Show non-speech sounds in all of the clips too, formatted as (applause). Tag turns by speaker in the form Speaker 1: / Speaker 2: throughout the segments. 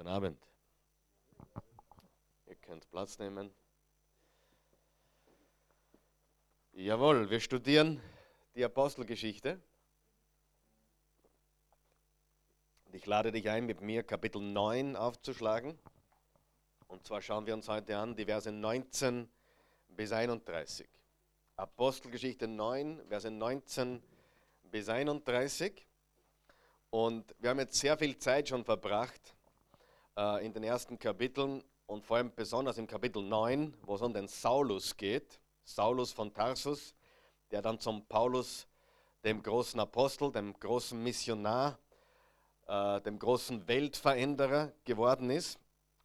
Speaker 1: Guten Abend. Ihr könnt Platz nehmen. Jawohl, wir studieren die Apostelgeschichte. Und ich lade dich ein, mit mir Kapitel 9 aufzuschlagen. Und zwar schauen wir uns heute an die Verse 19 bis 31. Apostelgeschichte 9, Verse 19 bis 31. Und wir haben jetzt sehr viel Zeit schon verbracht äh, in den ersten Kapiteln und vor allem besonders im Kapitel 9, wo es um den Saulus geht. Saulus von Tarsus, der dann zum Paulus, dem großen Apostel, dem großen Missionar, äh, dem großen Weltveränderer geworden ist.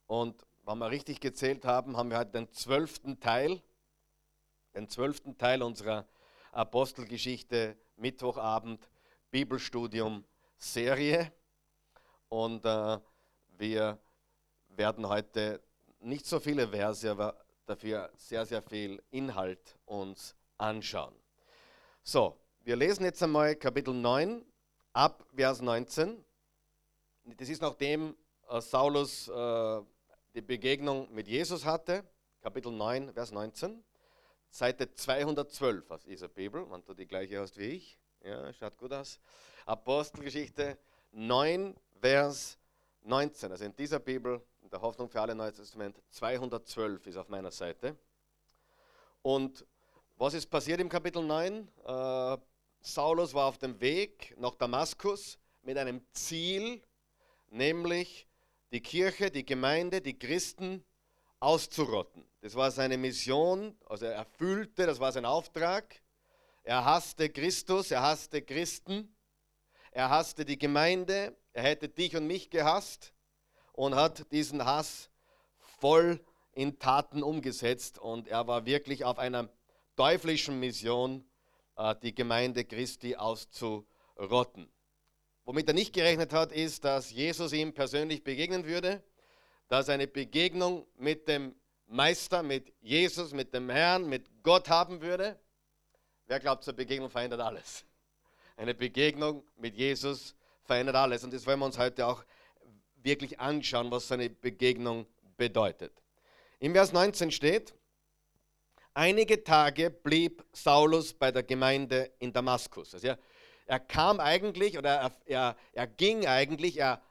Speaker 1: Und wenn wir richtig gezählt haben, haben wir heute den zwölften Teil, den zwölften Teil unserer Apostelgeschichte, Mittwochabend, Bibelstudium Serie und äh, wir werden heute nicht so viele Verse, aber dafür sehr, sehr viel Inhalt uns anschauen. So, wir lesen jetzt einmal Kapitel 9 ab Vers 19. Das ist nachdem äh, Saulus äh, die Begegnung mit Jesus hatte, Kapitel 9, Vers 19. Seite 212 aus dieser Bibel, wenn du die gleiche hast wie ich. Ja, schaut gut aus. Apostelgeschichte 9, Vers 19. Also in dieser Bibel, in der Hoffnung für alle Neues Testament, 212 ist auf meiner Seite. Und was ist passiert im Kapitel 9? Äh, Saulus war auf dem Weg nach Damaskus mit einem Ziel, nämlich die Kirche, die Gemeinde, die Christen auszurotten. Das war seine Mission, also er erfüllte, das war sein Auftrag. Er hasste Christus, er hasste Christen er hasste die Gemeinde, er hätte dich und mich gehasst und hat diesen Hass voll in Taten umgesetzt und er war wirklich auf einer teuflischen Mission, äh, die Gemeinde Christi auszurotten. Womit er nicht gerechnet hat, ist, dass Jesus ihm persönlich begegnen würde, dass eine Begegnung mit dem Meister, mit Jesus, mit dem Herrn, mit Gott haben würde. Wer glaubt, zur Begegnung verändert alles? Eine Begegnung mit Jesus verändert alles. Und das wollen wir uns heute auch wirklich anschauen, was so eine Begegnung bedeutet. Im Vers 19 steht, einige Tage blieb Saulus bei der Gemeinde in Damaskus. Also er, er kam eigentlich oder er, er, er ging eigentlich, er,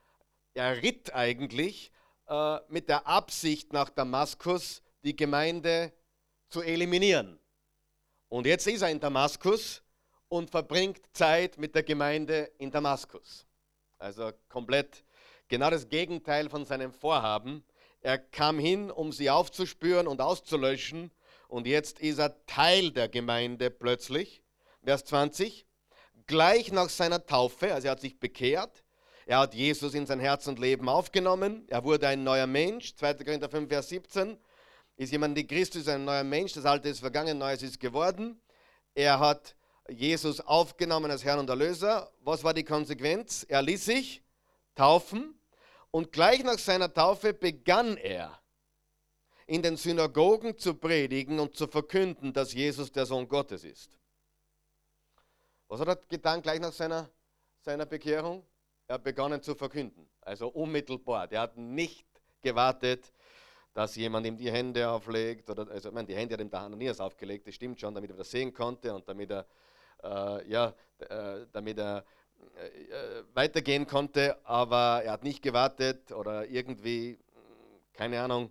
Speaker 1: er ritt eigentlich äh, mit der Absicht nach Damaskus, die Gemeinde zu eliminieren. Und jetzt ist er in Damaskus und verbringt Zeit mit der Gemeinde in Damaskus. Also komplett genau das Gegenteil von seinem Vorhaben. Er kam hin, um sie aufzuspüren und auszulöschen und jetzt ist er Teil der Gemeinde plötzlich. Vers 20. Gleich nach seiner Taufe, also er hat sich bekehrt, er hat Jesus in sein Herz und Leben aufgenommen, er wurde ein neuer Mensch. 2. Korinther 5, Vers 17. Ist jemand, die Christus ein neuer Mensch, das Alte ist vergangen, Neues ist geworden. Er hat Jesus aufgenommen als Herrn und Erlöser. Was war die Konsequenz? Er ließ sich taufen und gleich nach seiner Taufe begann er in den Synagogen zu predigen und zu verkünden, dass Jesus der Sohn Gottes ist. Was hat er getan gleich nach seiner, seiner Bekehrung? Er hat begonnen zu verkünden, also unmittelbar. Er hat nicht gewartet, dass jemand ihm die Hände auflegt. Oder, also, ich meine, die Hände hat ihm der Hananias aufgelegt, das stimmt schon, damit er das sehen konnte und damit er äh, ja, äh, damit er weitergehen konnte, aber er hat nicht gewartet oder irgendwie, keine Ahnung,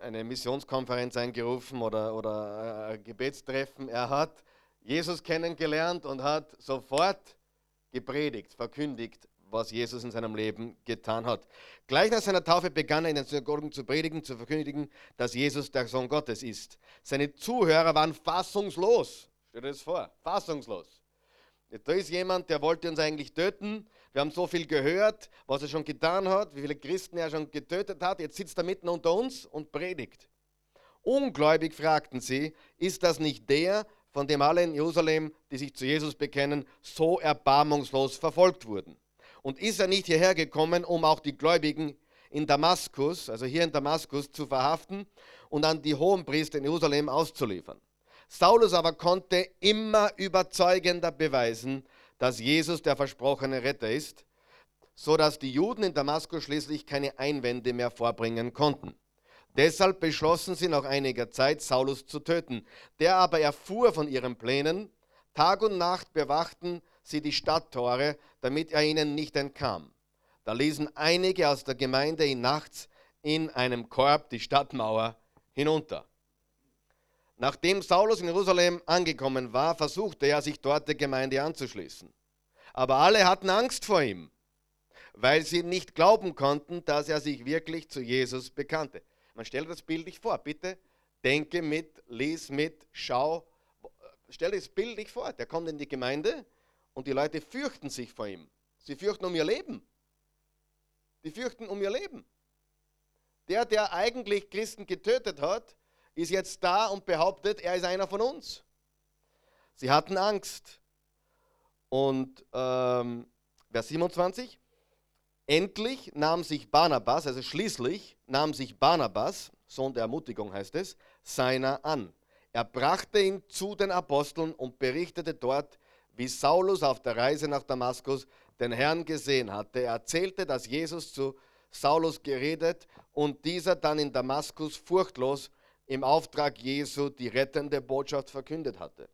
Speaker 1: eine Missionskonferenz eingerufen oder, oder ein Gebetstreffen. Er hat Jesus kennengelernt und hat sofort gepredigt, verkündigt, was Jesus in seinem Leben getan hat. Gleich nach seiner Taufe begann er in den Synagogen zu predigen, zu verkündigen, dass Jesus der Sohn Gottes ist. Seine Zuhörer waren fassungslos. Stell dir das vor, fassungslos. Da ist jemand, der wollte uns eigentlich töten. Wir haben so viel gehört, was er schon getan hat, wie viele Christen er schon getötet hat. Jetzt sitzt er mitten unter uns und predigt. Ungläubig fragten sie, ist das nicht der, von dem alle in Jerusalem, die sich zu Jesus bekennen, so erbarmungslos verfolgt wurden? Und ist er nicht hierher gekommen, um auch die Gläubigen in Damaskus, also hier in Damaskus, zu verhaften und an die Hohenpriester in Jerusalem auszuliefern? Saulus aber konnte immer überzeugender beweisen, dass Jesus der versprochene Retter ist. so dass die Juden in Damaskus schließlich keine Einwände mehr vorbringen konnten. Deshalb beschlossen sie nach einiger Zeit, Saulus zu töten. Der aber erfuhr von ihren Plänen. Tag und Nacht bewachten sie die Stadttore, damit er ihnen nicht entkam. Da ließen einige aus der Gemeinde ihn nachts in einem Korb die Stadtmauer hinunter. Nachdem Saulus in Jerusalem angekommen war, versuchte er, sich dort der Gemeinde anzuschließen. Aber alle hatten Angst vor ihm, weil sie nicht glauben konnten, dass er sich wirklich zu Jesus bekannte. Man stellt das bildlich vor, bitte denke mit, lies mit, schau. Stell das bildlich vor, der kommt in die Gemeinde und die Leute fürchten sich vor ihm. Sie fürchten um ihr Leben. Die fürchten um ihr Leben. Der, der eigentlich Christen getötet hat, ist jetzt da und behauptet, er ist einer von uns. Sie hatten Angst. Und ähm, Vers 27, endlich nahm sich Barnabas, also schließlich nahm sich Barnabas, Sohn der Ermutigung heißt es, seiner an. Er brachte ihn zu den Aposteln und berichtete dort, wie Saulus auf der Reise nach Damaskus den Herrn gesehen hatte. Er erzählte, dass Jesus zu Saulus geredet und dieser dann in Damaskus furchtlos im Auftrag Jesu die rettende Botschaft verkündet hatte.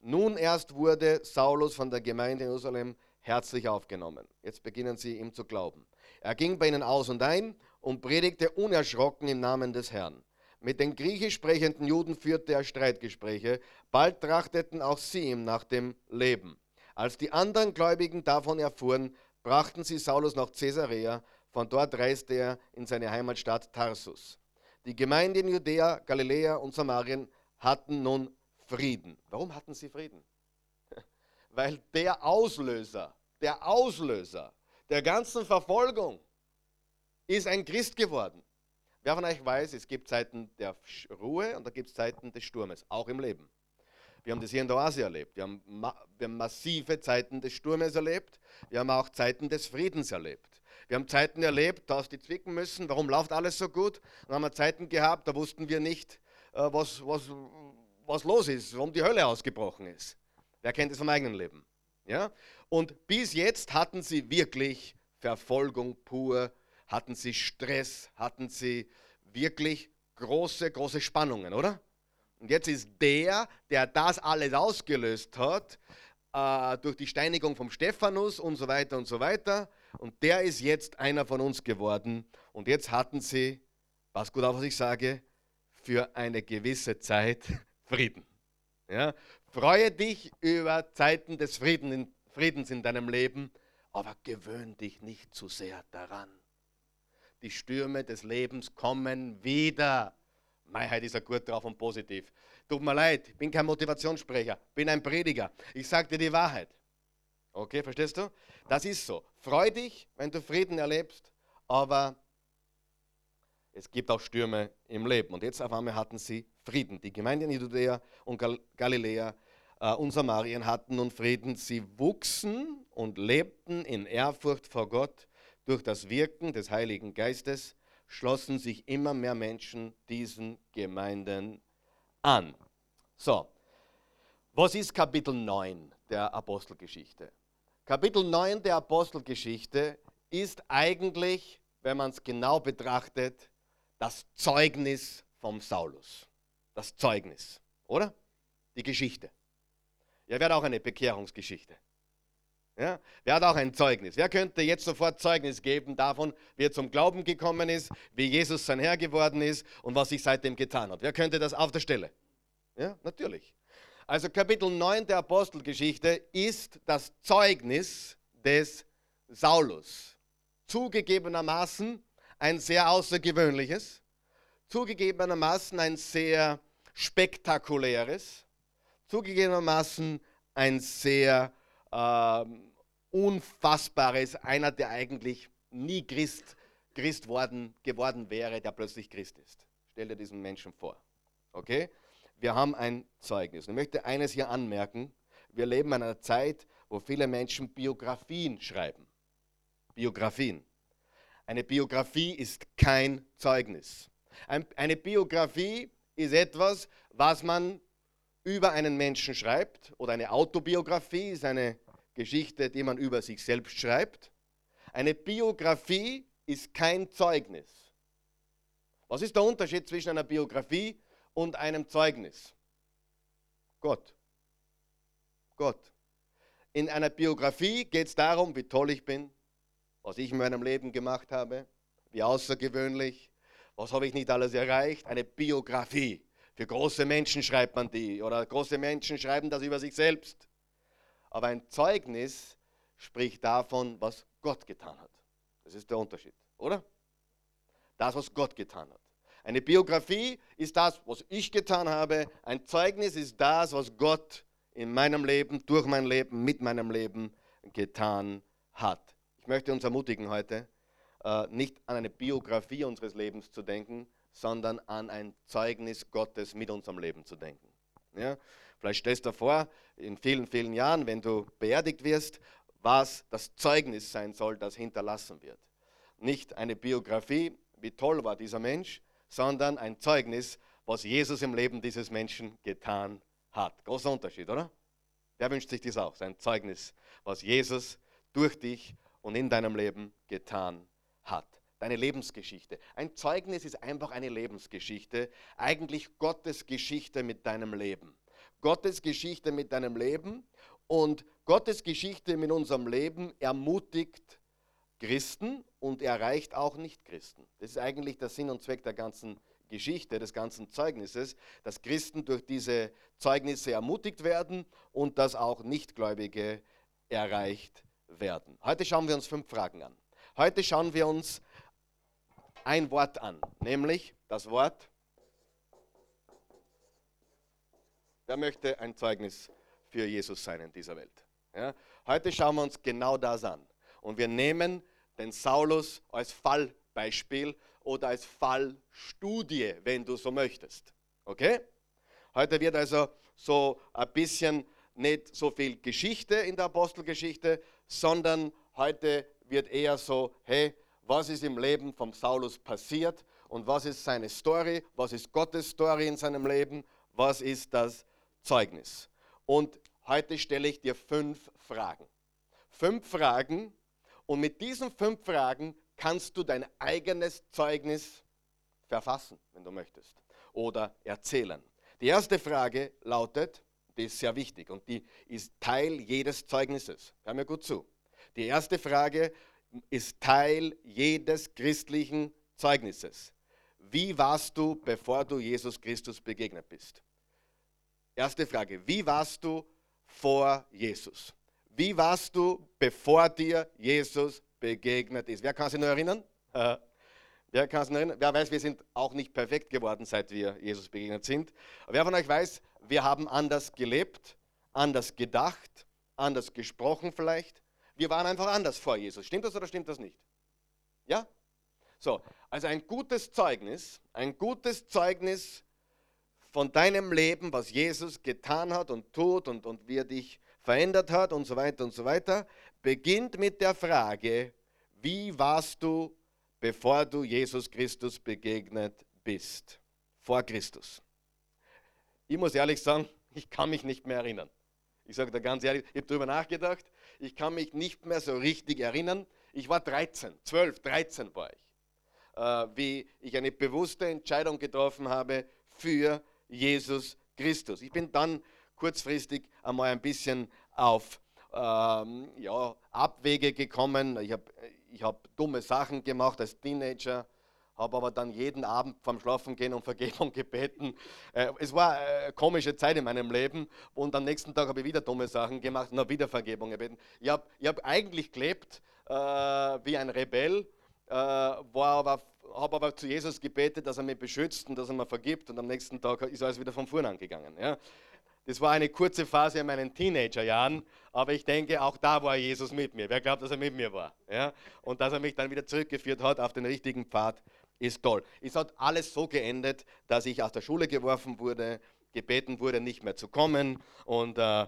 Speaker 1: Nun erst wurde Saulus von der Gemeinde in Jerusalem herzlich aufgenommen. Jetzt beginnen sie ihm zu glauben. Er ging bei ihnen aus und ein und predigte unerschrocken im Namen des Herrn. Mit den griechisch sprechenden Juden führte er Streitgespräche. Bald trachteten auch sie ihm nach dem Leben. Als die anderen Gläubigen davon erfuhren, brachten sie Saulus nach Caesarea. Von dort reiste er in seine Heimatstadt Tarsus. Die Gemeinden in Judäa, Galiläa und Samarien hatten nun Frieden. Warum hatten sie Frieden? (laughs) Weil der Auslöser, der Auslöser der ganzen Verfolgung ist ein Christ geworden. Wer von euch weiß, es gibt Zeiten der Ruhe und da gibt es Zeiten des Sturmes, auch im Leben. Wir haben das hier in der Oase erlebt. Wir haben, wir haben massive Zeiten des Sturmes erlebt. Wir haben auch Zeiten des Friedens erlebt. Wir haben Zeiten erlebt, da hast du zwicken müssen. Warum läuft alles so gut? Dann haben wir Zeiten gehabt, da wussten wir nicht, äh, was, was, was los ist, warum die Hölle ausgebrochen ist. Wer kennt es vom eigenen Leben? Ja? Und bis jetzt hatten sie wirklich Verfolgung pur, hatten sie Stress, hatten sie wirklich große, große Spannungen, oder? Und jetzt ist der, der das alles ausgelöst hat, äh, durch die Steinigung vom Stephanus und so weiter und so weiter, und der ist jetzt einer von uns geworden. Und jetzt hatten sie, pass gut auf, was ich sage, für eine gewisse Zeit (laughs) Frieden. Ja? Freue dich über Zeiten des Friedens in deinem Leben, aber gewöhn dich nicht zu sehr daran. Die Stürme des Lebens kommen wieder. Meiheit ist ja gut drauf und positiv. Tut mir leid, ich bin kein Motivationssprecher, bin ein Prediger. Ich sage dir die Wahrheit. Okay, verstehst du? Das ist so. Freu dich, wenn du Frieden erlebst, aber es gibt auch Stürme im Leben. Und jetzt auf einmal hatten sie Frieden. Die Gemeinden in Judäa und Gal Galiläa äh, und Samarien hatten nun Frieden. Sie wuchsen und lebten in Ehrfurcht vor Gott durch das Wirken des Heiligen Geistes, schlossen sich immer mehr Menschen diesen Gemeinden an. So, was ist Kapitel 9 der Apostelgeschichte? Kapitel 9 der Apostelgeschichte ist eigentlich, wenn man es genau betrachtet, das Zeugnis vom Saulus. Das Zeugnis, oder? Die Geschichte. Ja, wer hat auch eine Bekehrungsgeschichte? Ja, wer hat auch ein Zeugnis? Wer könnte jetzt sofort Zeugnis geben davon, wie er zum Glauben gekommen ist, wie Jesus sein Herr geworden ist und was sich seitdem getan hat? Wer könnte das auf der Stelle? Ja, natürlich. Also Kapitel 9 der Apostelgeschichte ist das Zeugnis des Saulus. Zugegebenermaßen ein sehr außergewöhnliches, zugegebenermaßen ein sehr spektakuläres, zugegebenermaßen ein sehr äh, unfassbares, einer, der eigentlich nie Christ, Christ worden, geworden wäre, der plötzlich Christ ist. Stell dir diesen Menschen vor. Okay? Wir haben ein Zeugnis. ich möchte eines hier anmerken. Wir leben in einer Zeit, wo viele Menschen Biografien schreiben. Biografien. Eine Biografie ist kein Zeugnis. Eine Biografie ist etwas, was man über einen Menschen schreibt. Oder eine Autobiografie ist eine Geschichte, die man über sich selbst schreibt. Eine Biografie ist kein Zeugnis. Was ist der Unterschied zwischen einer Biografie und einem Zeugnis? Gott. Gott. In einer Biografie geht es darum, wie toll ich bin, was ich in meinem Leben gemacht habe, wie außergewöhnlich, was habe ich nicht alles erreicht. Eine Biografie. Für große Menschen schreibt man die oder große Menschen schreiben das über sich selbst. Aber ein Zeugnis spricht davon, was Gott getan hat. Das ist der Unterschied, oder? Das, was Gott getan hat. Eine Biografie ist das, was ich getan habe. Ein Zeugnis ist das, was Gott in meinem Leben, durch mein Leben, mit meinem Leben getan hat. Ich möchte uns ermutigen heute, äh, nicht an eine Biografie unseres Lebens zu denken, sondern an ein Zeugnis Gottes mit unserem Leben zu denken. Ja? Vielleicht stellst du dir vor, in vielen, vielen Jahren, wenn du beerdigt wirst, was das Zeugnis sein soll, das hinterlassen wird. Nicht eine Biografie, wie toll war dieser Mensch, sondern ein Zeugnis, was Jesus im Leben dieses Menschen getan hat. Großer Unterschied, oder? Wer wünscht sich das auch? Sein Zeugnis, was Jesus durch dich und in deinem Leben getan hat. Deine Lebensgeschichte. Ein Zeugnis ist einfach eine Lebensgeschichte, eigentlich Gottes Geschichte mit deinem Leben. Gottes Geschichte mit deinem Leben und Gottes Geschichte mit unserem Leben ermutigt Christen und erreicht auch Nicht-Christen. Das ist eigentlich der Sinn und Zweck der ganzen Geschichte, des ganzen Zeugnisses, dass Christen durch diese Zeugnisse ermutigt werden und dass auch Nichtgläubige erreicht werden. Heute schauen wir uns fünf Fragen an. Heute schauen wir uns ein Wort an, nämlich das Wort. Wer möchte ein Zeugnis für Jesus sein in dieser Welt? Ja? Heute schauen wir uns genau das an. Und wir nehmen den Saulus als Fallbeispiel oder als Fallstudie, wenn du so möchtest. Okay? Heute wird also so ein bisschen nicht so viel Geschichte in der Apostelgeschichte, sondern heute wird eher so, hey, was ist im Leben vom Saulus passiert und was ist seine Story, was ist Gottes Story in seinem Leben, was ist das Zeugnis. Und heute stelle ich dir fünf Fragen. Fünf Fragen und mit diesen fünf Fragen kannst du dein eigenes Zeugnis verfassen, wenn du möchtest, oder erzählen. Die erste Frage lautet, die ist sehr wichtig und die ist Teil jedes Zeugnisses. Hör mir gut zu. Die erste Frage ist Teil jedes christlichen Zeugnisses. Wie warst du, bevor du Jesus Christus begegnet bist? Erste Frage, wie warst du vor Jesus? Wie warst du, bevor dir Jesus begegnet ist? Wer kann sich noch erinnern? Wer kann sich noch erinnern? Wer weiß, wir sind auch nicht perfekt geworden, seit wir Jesus begegnet sind. Aber wer von euch weiß, wir haben anders gelebt, anders gedacht, anders gesprochen vielleicht, wir waren einfach anders vor Jesus. Stimmt das oder stimmt das nicht? Ja? So, also ein gutes Zeugnis, ein gutes Zeugnis von deinem Leben, was Jesus getan hat und tut und, und wie er dich verändert hat und so weiter und so weiter, beginnt mit der Frage, wie warst du, bevor du Jesus Christus begegnet bist? Vor Christus. Ich muss ehrlich sagen, (laughs) ich kann mich nicht mehr erinnern. Ich sage da ganz ehrlich, ich habe darüber nachgedacht, ich kann mich nicht mehr so richtig erinnern. Ich war 13, 12, 13 war ich, äh, wie ich eine bewusste Entscheidung getroffen habe für Jesus Christus. Ich bin dann kurzfristig einmal ein bisschen auf ähm, ja, Abwege gekommen. Ich habe ich hab dumme Sachen gemacht als Teenager habe aber dann jeden Abend vorm Schlafengehen um (laughs) Vergebung gebeten. Äh, es war eine komische Zeit in meinem Leben und am nächsten Tag habe ich wieder dumme Sachen gemacht und habe wieder Vergebung gebeten. Ich habe hab eigentlich gelebt äh, wie ein Rebell, äh, aber, habe aber zu Jesus gebetet, dass er mich beschützt und dass er mir vergibt und am nächsten Tag ist alles wieder von vorne angegangen. Ja. Das war eine kurze Phase in meinen Teenagerjahren, aber ich denke, auch da war Jesus mit mir. Wer glaubt, dass er mit mir war? Ja? Und dass er mich dann wieder zurückgeführt hat auf den richtigen Pfad, ist toll. Es hat alles so geendet, dass ich aus der Schule geworfen wurde, gebeten wurde, nicht mehr zu kommen. Und, äh,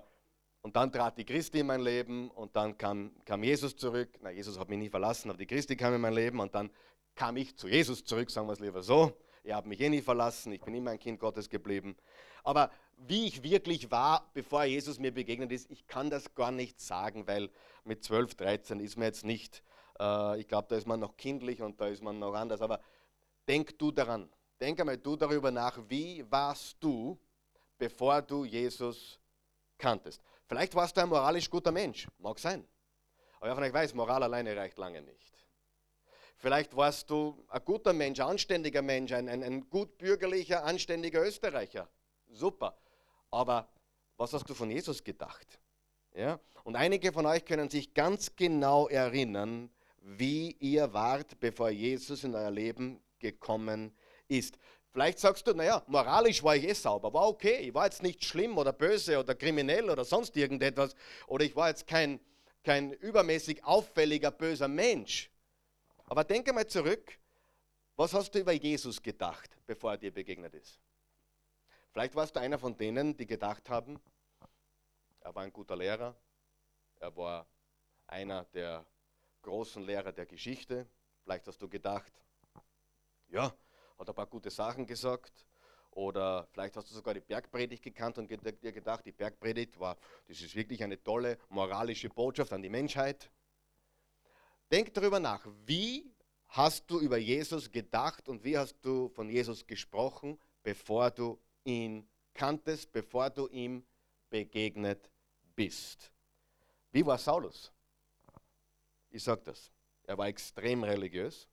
Speaker 1: und dann trat die Christi in mein Leben und dann kam, kam Jesus zurück. Na, Jesus hat mich nie verlassen, aber die Christi kam in mein Leben und dann kam ich zu Jesus zurück, sagen wir es lieber so. Er hat mich eh nie verlassen, ich bin immer ein Kind Gottes geblieben. Aber wie ich wirklich war, bevor Jesus mir begegnet ist, ich kann das gar nicht sagen, weil mit 12, 13 ist mir jetzt nicht Äh, ich glaube, da ist man noch kindlich und da ist man noch anders. Aber denk du daran. Denk einmal du darüber nach, wie warst du, bevor du Jesus kanntest. Vielleicht warst du ein moralisch guter Mensch, mag sein. Aber euch weiß, Moral alleine reicht lange nicht. Vielleicht warst du ein guter Mensch, ein anständiger Mensch, ein, ein, ein gut bürgerlicher, anständiger Österreicher. Super. Aber was hast du von Jesus gedacht? Ja? Und einige von euch können sich ganz genau erinnern, wie ihr wart, bevor Jesus in euer Leben gekommen ist. Vielleicht sagst du, naja, moralisch war ich eh sauber, war okay, ich war jetzt nicht schlimm oder böse oder kriminell oder sonst irgendetwas oder ich war jetzt kein, kein übermäßig auffälliger, böser Mensch. Aber denke mal zurück, was hast du über Jesus gedacht, bevor er dir begegnet ist? Vielleicht warst du einer von denen, die gedacht haben, er war ein guter Lehrer, er war einer der großen Lehrer der Geschichte. Vielleicht hast du gedacht, ja, hat ein paar gute Sachen gesagt. Oder vielleicht hast du sogar die Bergpredigt gekannt und dir gedacht, die Bergpredigt war, das ist wirklich eine tolle moralische Botschaft an die Menschheit. Denk darüber nach, wie hast du über Jesus gedacht und wie hast du von Jesus gesprochen, bevor du ihn kanntest, bevor du ihm begegnet bist. Wie war Saulus? Ich sage das. Er war extrem religiös.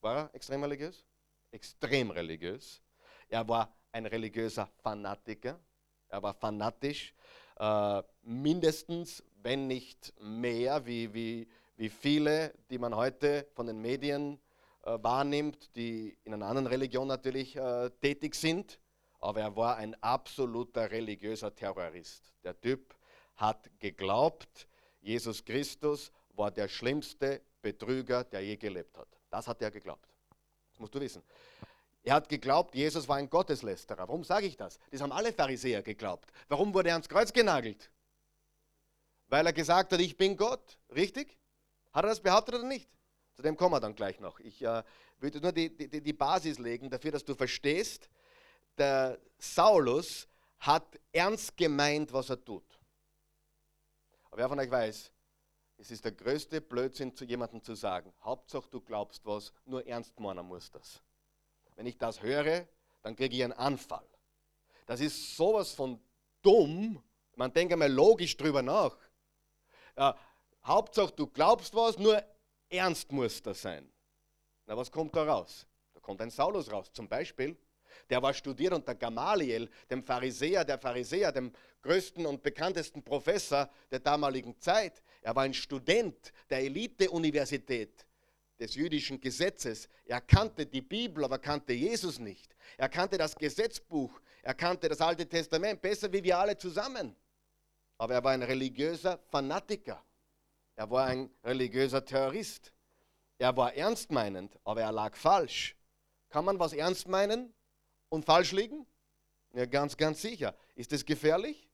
Speaker 1: War er extrem religiös? Extrem religiös. Er war ein religiöser Fanatiker. Er war fanatisch. Äh, mindestens, wenn nicht mehr, wie, wie, wie viele, die man heute von den Medien äh, wahrnimmt, die in einer anderen Religion natürlich äh, tätig sind. Aber er war ein absoluter religiöser Terrorist. Der Typ hat geglaubt, Jesus Christus war der schlimmste Betrüger, der je gelebt hat. Das hat er geglaubt. Das musst du wissen. Er hat geglaubt, Jesus war ein Gotteslästerer. Warum sage ich das? Das haben alle Pharisäer geglaubt. Warum wurde er ans Kreuz genagelt? Weil er gesagt hat, ich bin Gott. Richtig? Hat er das behauptet oder nicht? Zu dem kommen wir dann gleich noch. Ich äh, würde nur die, die, die Basis legen dafür, dass du verstehst, der Saulus hat ernst gemeint, was er tut. Aber wer von euch weiß, es ist der größte Blödsinn, zu jemandem zu sagen, Hauptsache du glaubst was, nur ernst meinen muss das. Wenn ich das höre, dann kriege ich einen Anfall. Das ist sowas von dumm. Man denkt einmal logisch drüber nach. Ja, Hauptsache du glaubst was, nur ernst muss das sein. Na, was kommt da raus? Da kommt ein Saulus raus. Zum Beispiel, der war studiert unter Gamaliel, dem Pharisäer der Pharisäer, dem größten und bekanntesten Professor der damaligen Zeit. Er war ein Student der Elite-Universität des jüdischen Gesetzes. Er kannte die Bibel, aber kannte Jesus nicht. Er kannte das Gesetzbuch, er kannte das Alte Testament besser wie wir alle zusammen. Aber er war ein religiöser Fanatiker. Er war ein religiöser Terrorist. Er war ernstmeinend, aber er lag falsch. Kann man was ernst meinen und falsch liegen? Ja, ganz, ganz sicher. Ist das gefährlich?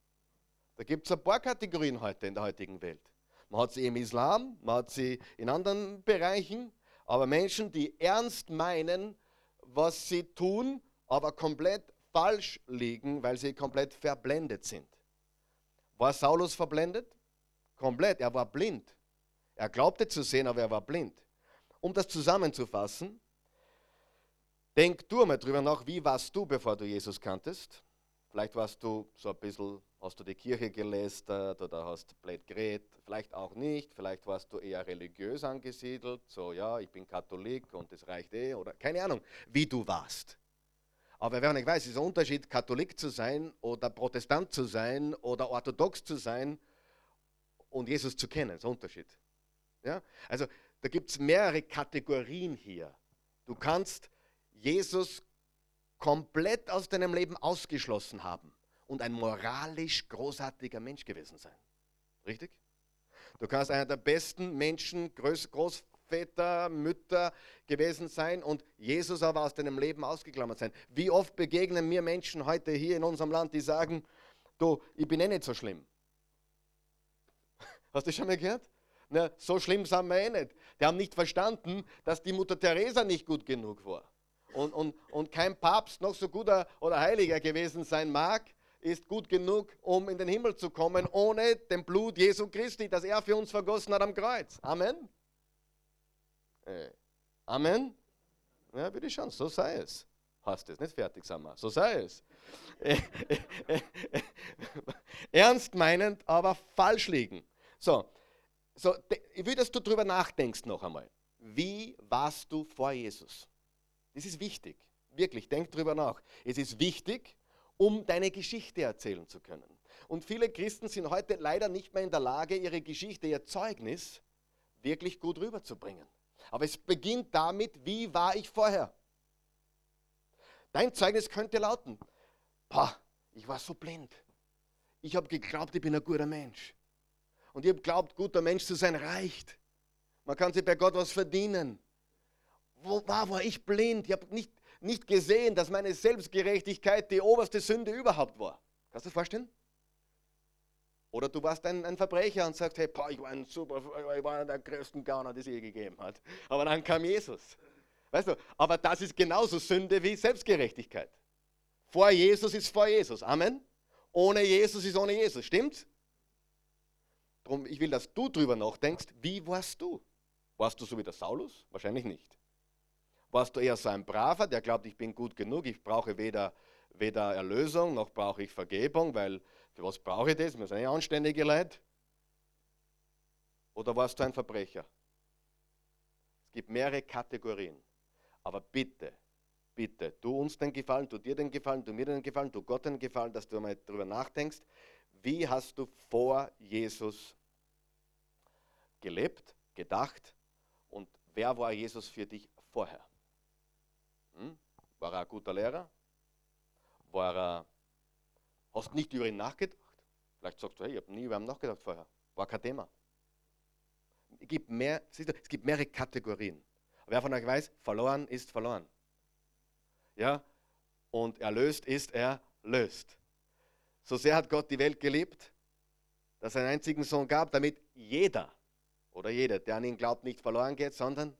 Speaker 1: Da gibt es ein paar Kategorien heute in der heutigen Welt. Man hat sie im Islam, man hat sie in anderen Bereichen, aber Menschen, die ernst meinen, was sie tun, aber komplett falsch liegen, weil sie komplett verblendet sind. War Saulus verblendet? Komplett, er war blind. Er glaubte zu sehen, aber er war blind. Um das zusammenzufassen, Denk du mal drüber nach, wie warst du, bevor du Jesus kanntest? Vielleicht warst du so ein bisschen, hast du die Kirche gelästert oder hast blöd geredet, vielleicht auch nicht, vielleicht warst du eher religiös angesiedelt, so ja, ich bin Katholik und das reicht eh, oder keine Ahnung, wie du warst. Aber wer nicht weiß, ist ein Unterschied, Katholik zu sein oder Protestant zu sein oder orthodox zu sein und Jesus zu kennen, das ist ein Unterschied. Ja? Also da gibt es mehrere Kategorien hier. Du kannst Jesus komplett aus deinem Leben ausgeschlossen haben und ein moralisch großartiger Mensch gewesen sein. Richtig? Du kannst einer der besten Menschen, Groß Großväter, Mütter gewesen sein und Jesus aber aus deinem Leben ausgeklammert sein. Wie oft begegnen mir Menschen heute hier in unserem Land, die sagen, du, ich bin eh nicht so schlimm. Hast du schon mal gehört? Na, so schlimm sind wir eh nicht. Die haben nicht verstanden, dass die Mutter Teresa nicht gut genug war und, und, und kein Papst noch so guter oder heiliger gewesen sein mag, ist gut genug, um in den Himmel zu kommen, ohne dem Blut Jesu Christi, das er für uns vergossen hat am Kreuz. Amen. Äh, Amen? Ja, bitte schon, so sei es. Hast es nicht fertig, sag mal. So sei es. Ernst meinend, aber falsch liegen. So, so, ich will, dass du darüber nachdenkst noch einmal. Wie warst du vor Jesus? Das ist wichtig. Wirklich, denk darüber nach. Es ist wichtig, um deine Geschichte erzählen zu können. Und viele Christen sind heute leider nicht mehr in der Lage, ihre Geschichte, ihr Zeugnis wirklich gut rüberzubringen. Aber es beginnt damit, wie war ich vorher? Dein Zeugnis könnte lauten, Pah, ich war so blind. Ich habe geglaubt, ich bin ein guter Mensch. Und ich habe geglaubt, guter Mensch zu sein reicht. Man kann sich bei Gott was verdienen. Wo war, war ich blind? Ich habe nicht, nicht gesehen, dass meine Selbstgerechtigkeit die oberste Sünde überhaupt war. Kannst du das vorstellen? Oder du warst ein, ein Verbrecher und sagst, hey, boah, ich war ein super, ich war einer der größten Gauner, die es je gegeben hat. Aber dann kam Jesus. Weißt du, aber das ist genauso Sünde wie Selbstgerechtigkeit. Vor Jesus ist vor Jesus. Amen. Ohne Jesus ist ohne Jesus. Stimmt? Darum, ich will, dass du drüber nachdenkst, wie warst du? Warst du so wie der Saulus? Wahrscheinlich nicht. Warst du eher so ein Braver, der glaubt, ich bin gut genug, ich brauche weder, weder Erlösung noch brauche ich Vergebung, weil für was brauche ich das? Wir sind ja anständige Leute. Oder warst du ein Verbrecher? Es gibt mehrere Kategorien. Aber bitte, bitte, tu uns den Gefallen, tu dir den Gefallen, tu mir den Gefallen, tu Gott den Gefallen, dass du mal darüber nachdenkst, wie hast du vor Jesus gelebt, gedacht und wer war Jesus für dich vorher? Hm? War er ein guter Lehrer? War er Hast nicht über ihn nachgedacht? Vielleicht sagst du, hey, ich habe nie über ihn nachgedacht vorher. War kein Thema. Es gibt, mehr, du, es gibt mehrere Kategorien. Wer von euch weiß, verloren ist verloren. Ja? Und erlöst ist erlöst. So sehr hat Gott die Welt geliebt, dass er einen einzigen Sohn gab, damit jeder oder jede, der an ihn glaubt, nicht verloren geht, sondern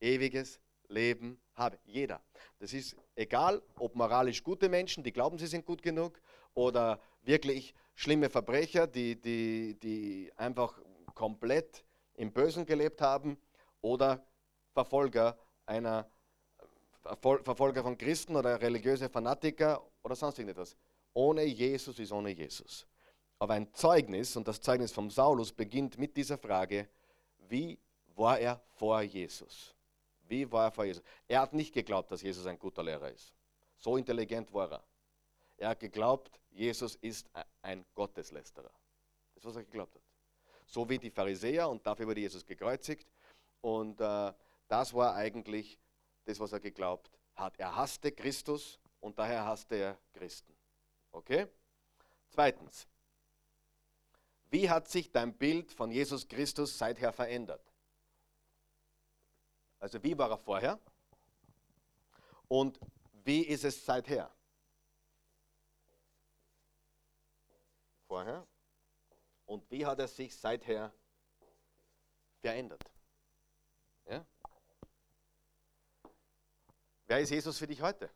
Speaker 1: ewiges Leben habe. Jeder. Das ist egal, ob moralisch gute Menschen, die glauben, sie sind gut genug, oder wirklich schlimme Verbrecher, die, die, die einfach komplett im Bösen gelebt haben, oder Verfolger einer Verfolger von Christen oder religiöse Fanatiker oder sonst irgendetwas. Ohne Jesus ist ohne Jesus. Aber ein Zeugnis, und das Zeugnis vom Saulus beginnt mit dieser Frage, wie war er vor Jesus? Wie war er vor Jesus? Er hat nicht geglaubt, dass Jesus ein guter Lehrer ist. So intelligent war er. Er hat geglaubt, Jesus ist ein Gotteslästerer. Das ist, was er geglaubt hat. So wie die Pharisäer und dafür wurde Jesus gekreuzigt. Und äh, das war eigentlich das, was er geglaubt hat. Er hasste Christus und daher hasste er Christen. Okay? Zweitens. Wie hat sich dein Bild von Jesus Christus seither verändert? Also wie war er vorher? Und wie ist es seither? Vorher. Und wie hat er sich seither verändert? Ja? Wer ist Jesus für dich heute?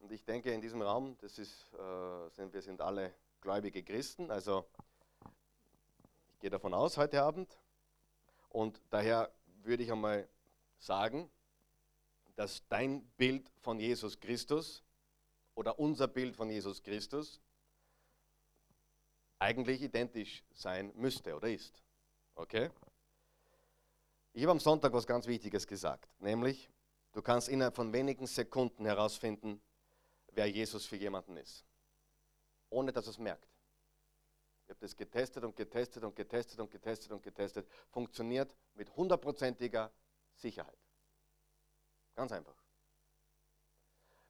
Speaker 1: Und ich denke, in diesem Raum, das ist, äh, sind, wir sind alle gläubige Christen, also ich gehe davon aus heute Abend. Und daher würde ich einmal sagen, dass dein Bild von Jesus Christus oder unser Bild von Jesus Christus eigentlich identisch sein müsste oder ist. Okay? Ich habe am Sonntag was ganz Wichtiges gesagt, nämlich du kannst innerhalb von wenigen Sekunden herausfinden, wer Jesus für jemanden ist, ohne dass es merkt. Ich habe das getestet und getestet und getestet und getestet und getestet. Funktioniert mit hundertprozentiger Sicherheit. Ganz einfach.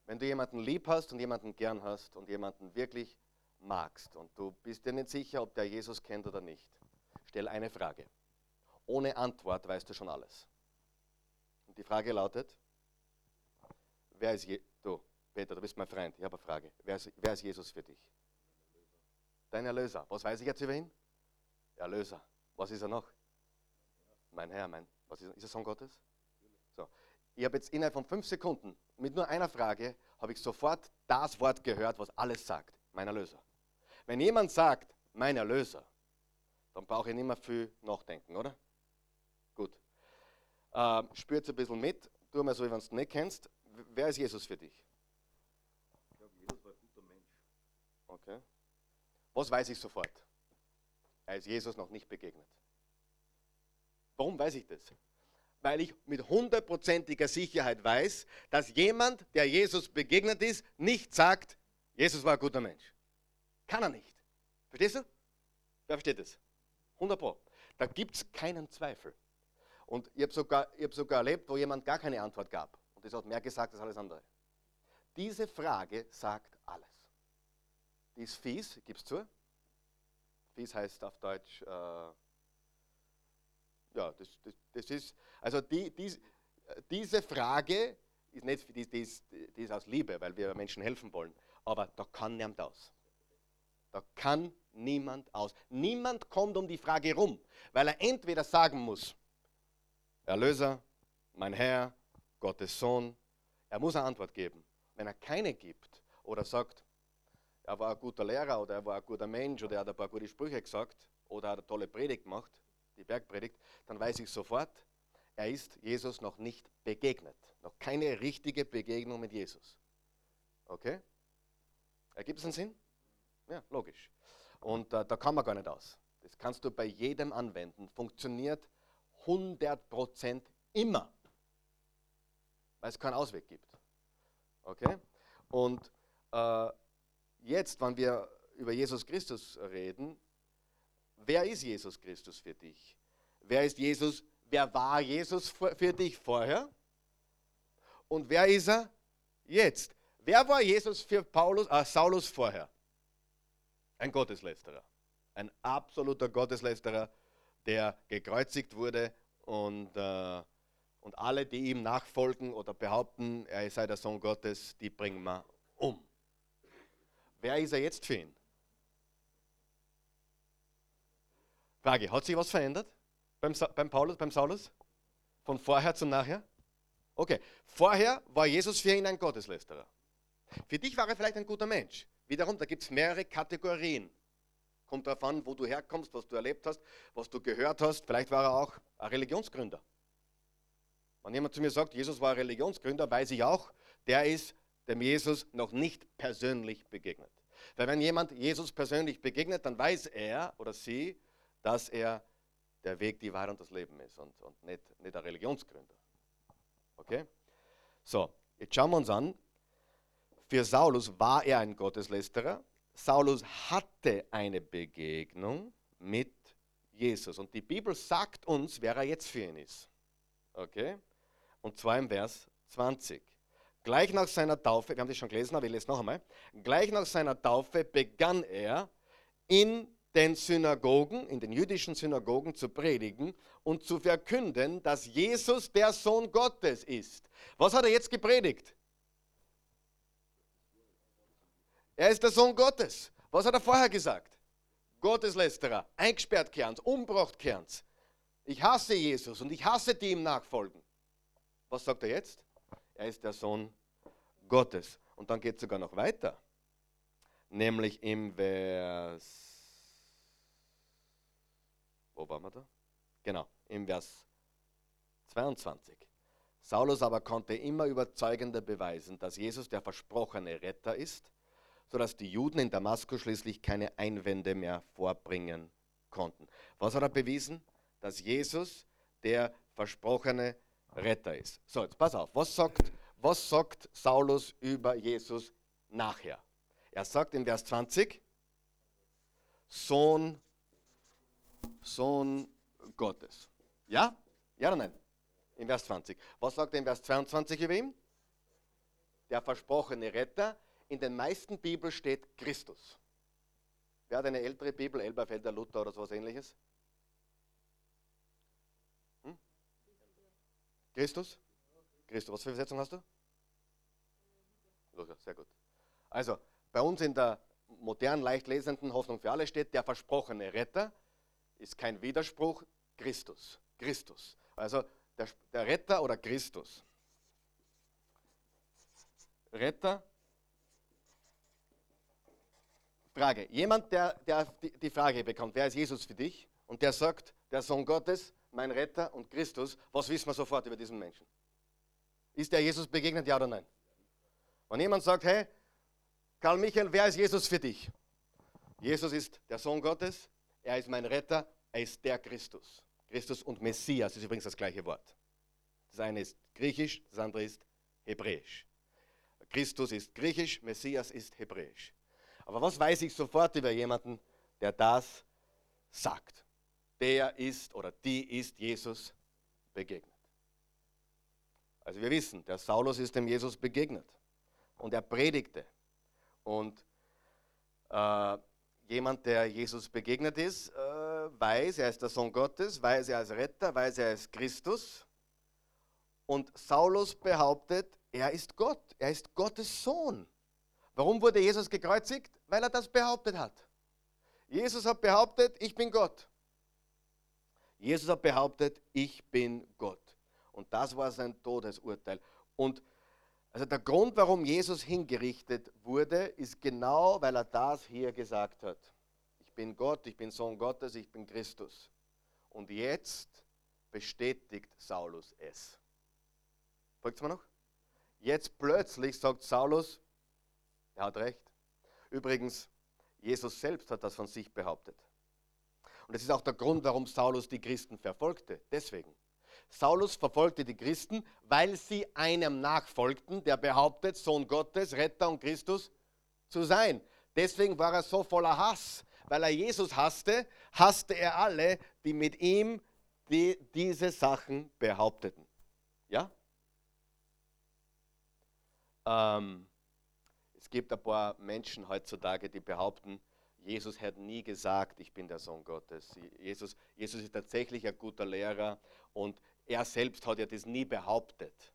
Speaker 1: Wenn du jemanden lieb hast und jemanden gern hast und jemanden wirklich magst und du bist dir nicht sicher, ob der Jesus kennt oder nicht, stell eine Frage. Ohne Antwort weißt du schon alles. Und die Frage lautet, wer ist Je du, Peter, du bist mein Freund, ich habe eine Frage. Wer ist, wer ist Jesus für dich? Dein Erlöser. Was weiß ich jetzt über ihn? Erlöser. Was ist er noch? Mein Herr, mein. Was ist, ist er Sohn Gottes? So. Ich habe jetzt innerhalb von fünf Sekunden mit nur einer Frage habe ich sofort das Wort gehört, was alles sagt. Mein Erlöser. Wenn jemand sagt, mein Erlöser, dann brauche ich nicht mehr viel nachdenken, oder? Gut. Äh, Äh, spürt ein bisschen mit. Tu mal so, wie wenn du es nicht kennst. Wer ist Jesus für dich?
Speaker 2: Ich glaube, Jesus war ein guter Mensch.
Speaker 1: Okay. Was weiß ich sofort? Er ist Jesus noch nicht begegnet. Warum weiß ich das? Weil ich mit hundertprozentiger Sicherheit weiß, dass jemand, der Jesus begegnet ist, nicht sagt, Jesus war ein guter Mensch. Kann er nicht. Verstehst du? Wer versteht das? 100 Pro. Da gibt es keinen Zweifel. Und ich habe sogar, hab sogar erlebt, wo jemand gar keine Antwort gab. Und das hat mehr gesagt als alles andere. Diese Frage sagt alles. Die ist fies, gib's zu. Fies heißt auf Deutsch, äh, ja, das, das, das, ist, also die, die, diese Frage ist, nicht, die, die, ist, die ist aus Liebe, weil wir Menschen helfen wollen. Aber da kann niemand aus. Da kann niemand aus. Niemand kommt um die Frage rum, weil er entweder sagen muss, Erlöser, mein Herr, Gottes Sohn, er muss eine Antwort geben. Wenn er keine gibt oder sagt, er war ein guter Lehrer oder er war ein guter Mensch oder er hat ein paar gute Sprüche gesagt oder hat eine tolle Predigt gemacht, die Bergpredigt, dann weiß ich sofort, er ist Jesus noch nicht begegnet. Noch keine richtige Begegnung mit Jesus. Okay? Ergibt es einen Sinn? Ja, logisch. Und äh, da kann man gar nicht aus. Das kannst du bei jedem anwenden. Funktioniert 100% immer. Weil es keinen Ausweg gibt. Okay? Und äh, jetzt, wenn wir über Jesus Christus reden, wer ist Jesus Christus für dich? Wer ist Jesus? Wer war Jesus für dich vorher? Und wer ist er jetzt? Wer war Jesus für Paulus, äh, Saulus vorher? Ein Gotteslästerer. Ein absoluter Gotteslästerer, der gekreuzigt wurde und, äh, und alle, die ihm nachfolgen oder behaupten, er sei der Sohn Gottes, die bringen wir um. Wer ist er jetzt für ihn? Frage, hat sich was verändert beim, beim Paulus, beim Saulus? Von vorher zu nachher? Okay, vorher war Jesus für ihn ein Gotteslästerer. Für dich war er vielleicht ein guter Mensch. Wiederum, da gibt es mehrere Kategorien. Kommt darauf an, wo du herkommst, was du erlebt hast, was du gehört hast. Vielleicht war er auch ein Religionsgründer. Wenn jemand zu mir sagt, Jesus war ein Religionsgründer, weiß ich auch, der ist dem Jesus noch nicht persönlich begegnet. Weil wenn jemand Jesus persönlich begegnet, dann weiß er oder sie, dass er der Weg, die Wahrheit und das Leben ist und, und nicht, nicht ein Religionsgründer. Okay? So, jetzt schauen wir uns an, für Saulus war er ein Gotteslästerer. Saulus hatte eine Begegnung mit Jesus. Und die Bibel sagt uns, wer er jetzt für ihn ist. Okay? Und zwar im Vers 20. Gleich nach seiner Taufe, wir haben das schon gelesen, aber ich lese noch einmal. Gleich nach seiner Taufe begann er in den Synagogen, in den jüdischen Synagogen zu predigen und zu verkünden, dass Jesus der Sohn Gottes ist. Was hat er jetzt gepredigt? Er ist der Sohn Gottes. Was hat er vorher gesagt? Gotteslästerer, eingesperrt Kerns, umbracht Kerns. Ich hasse Jesus und ich hasse die ihm nachfolgen. Was sagt er jetzt? Er ist der Sohn Gottes. Und dann geht es sogar noch weiter. Nämlich im Vers. Wo waren wir da? Genau, im Vers 22. Saulus aber konnte immer überzeugender beweisen, dass Jesus der versprochene Retter ist sodass die Juden in Damaskus schließlich keine Einwände mehr vorbringen konnten. Was hat er bewiesen? Dass Jesus der versprochene Retter ist. So, jetzt pass auf, was sagt, was sagt Saulus über Jesus nachher? Er sagt in Vers 20, Sohn, Sohn Gottes. Ja? Ja oder nein? In Vers 20. Was sagt er in Vers 22 über ihn? Der versprochene Retter, in den meisten Bibeln steht Christus. Wer hat eine ältere Bibel, Elberfelder, Luther oder sowas ähnliches? Hm? Christus? Christus, was für Übersetzung hast du? Luther, sehr gut. Also, bei uns in der modern leicht lesenden Hoffnung für alle steht, der versprochene Retter ist kein Widerspruch, Christus. Christus. Also der, der Retter oder Christus. Retter Frage. Jemand, der, der die Frage bekommt, wer ist Jesus für dich? Und der sagt, der Sohn Gottes, mein Retter und Christus, was wissen wir sofort über diesen Menschen? Ist der Jesus begegnet, ja oder nein? Wenn jemand sagt, hey, Karl Michael, wer ist Jesus für dich? Jesus ist der Sohn Gottes, er ist mein Retter, er ist der Christus. Christus und Messias ist übrigens das gleiche Wort. Das eine ist griechisch, das andere ist hebräisch. Christus ist griechisch, Messias ist hebräisch. Aber was weiß ich sofort über jemanden, der das sagt? Der ist oder die ist Jesus begegnet. Also wir wissen, der Saulus ist dem Jesus begegnet und er predigte. Und äh, jemand, der Jesus begegnet ist, äh, weiß, er ist der Sohn Gottes, weiß er als Retter, weiß er als Christus. Und Saulus behauptet, er ist Gott, er ist Gottes Sohn. Warum wurde Jesus gekreuzigt? Weil er das behauptet hat. Jesus hat behauptet, ich bin Gott. Jesus hat behauptet, ich bin Gott. Und das war sein Todesurteil. Und also der Grund, warum Jesus hingerichtet wurde, ist genau, weil er das hier gesagt hat. Ich bin Gott, ich bin Sohn Gottes, ich bin Christus. Und jetzt bestätigt Saulus es. Folgt es mir noch? Jetzt plötzlich sagt Saulus, er hat recht. Übrigens, Jesus selbst hat das von sich behauptet. Und das ist auch der Grund, warum Saulus die Christen verfolgte. Deswegen. Saulus verfolgte die Christen, weil sie einem nachfolgten, der behauptet, Sohn Gottes, Retter und Christus zu sein. Deswegen war er so voller Hass, weil er Jesus hasste, hasste er alle, die mit ihm die, diese Sachen behaupteten. Ja? Ähm, es gibt ein paar Menschen heutzutage, die behaupten, Jesus hat nie gesagt, ich bin der Sohn Gottes. Jesus, Jesus ist tatsächlich ein guter Lehrer und er selbst hat ja das nie behauptet.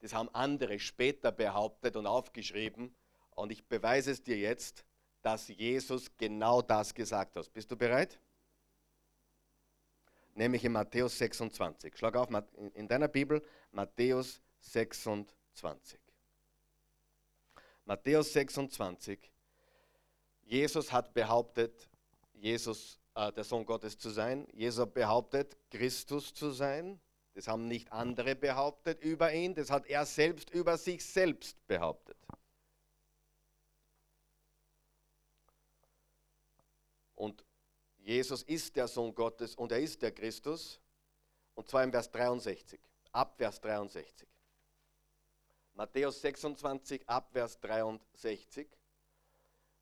Speaker 1: Das haben andere später behauptet und aufgeschrieben und ich beweise es dir jetzt, dass Jesus genau das gesagt hat. Bist du bereit? Nämlich in Matthäus 26. Schlag auf in deiner Bibel Matthäus 26. Matthäus 26. Jesus hat behauptet, Jesus äh, der Sohn Gottes zu sein. Jesus behauptet, Christus zu sein. Das haben nicht andere behauptet über ihn, das hat er selbst über sich selbst behauptet. Und Jesus ist der Sohn Gottes und er ist der Christus. Und zwar im Vers 63, ab Vers 63. Matthäus 26 ab Vers 63.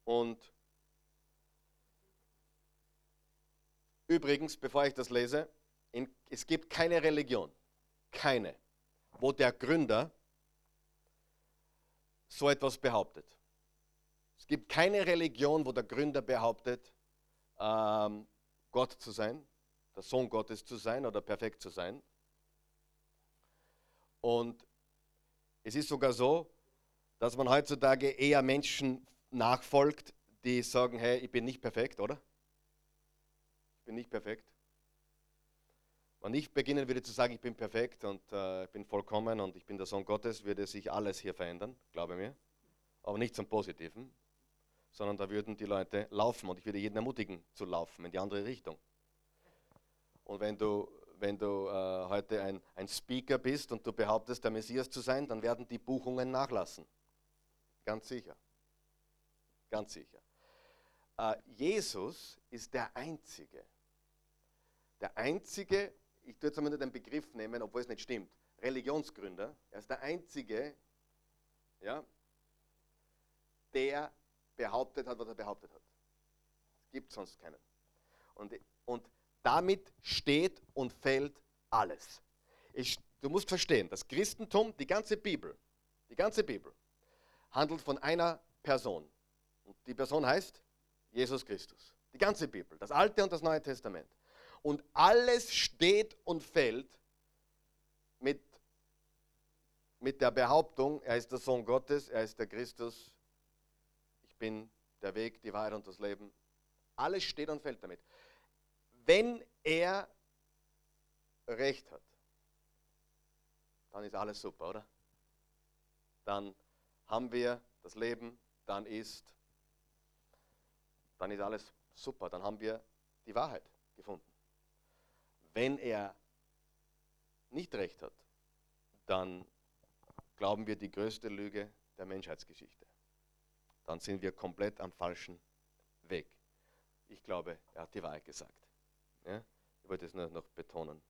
Speaker 1: Und übrigens, bevor ich das lese, in, es gibt keine Religion, keine, wo der Gründer so etwas behauptet. Es gibt keine Religion, wo der Gründer behauptet, ähm, Gott zu sein, der Sohn Gottes zu sein oder perfekt zu sein. Und es ist sogar so, dass man heutzutage eher Menschen nachfolgt, die sagen, hey, ich bin nicht perfekt, oder? Ich bin nicht perfekt. Wenn ich beginnen würde zu sagen, ich bin perfekt und äh, ich bin vollkommen und ich bin der Sohn Gottes, würde sich alles hier verändern, glaube mir. Aber nicht zum Positiven, sondern da würden die Leute laufen und ich würde jeden ermutigen zu laufen in die andere Richtung. Und wenn du wenn du äh, heute ein, ein Speaker bist und du behauptest, der Messias zu sein, dann werden die Buchungen nachlassen. Ganz sicher. Ganz sicher. Äh, Jesus ist der Einzige. Der Einzige, ich tue nur den Begriff nehmen, obwohl es nicht stimmt, Religionsgründer, er ist der Einzige, ja, der behauptet hat, was er behauptet hat. Es gibt sonst keinen. Und, und damit steht und fällt alles. Ich, du musst verstehen, das Christentum, die ganze Bibel, die ganze Bibel handelt von einer Person. Und die Person heißt Jesus Christus. Die ganze Bibel, das Alte und das Neue Testament. Und alles steht und fällt mit, mit der Behauptung, er ist der Sohn Gottes, er ist der Christus, ich bin der Weg, die Wahrheit und das Leben. Alles steht und fällt damit wenn er recht hat, dann ist alles super, oder? Dann haben wir das Leben, dann ist, dann ist alles super, dann haben wir die Wahrheit gefunden. Wenn er nicht recht hat, dann glauben wir die größte Lüge der Menschheitsgeschichte. Dann sind wir komplett am falschen Weg. Ich glaube, er hat die Wahrheit gesagt. Ja? Ich wollte es nur noch betonen.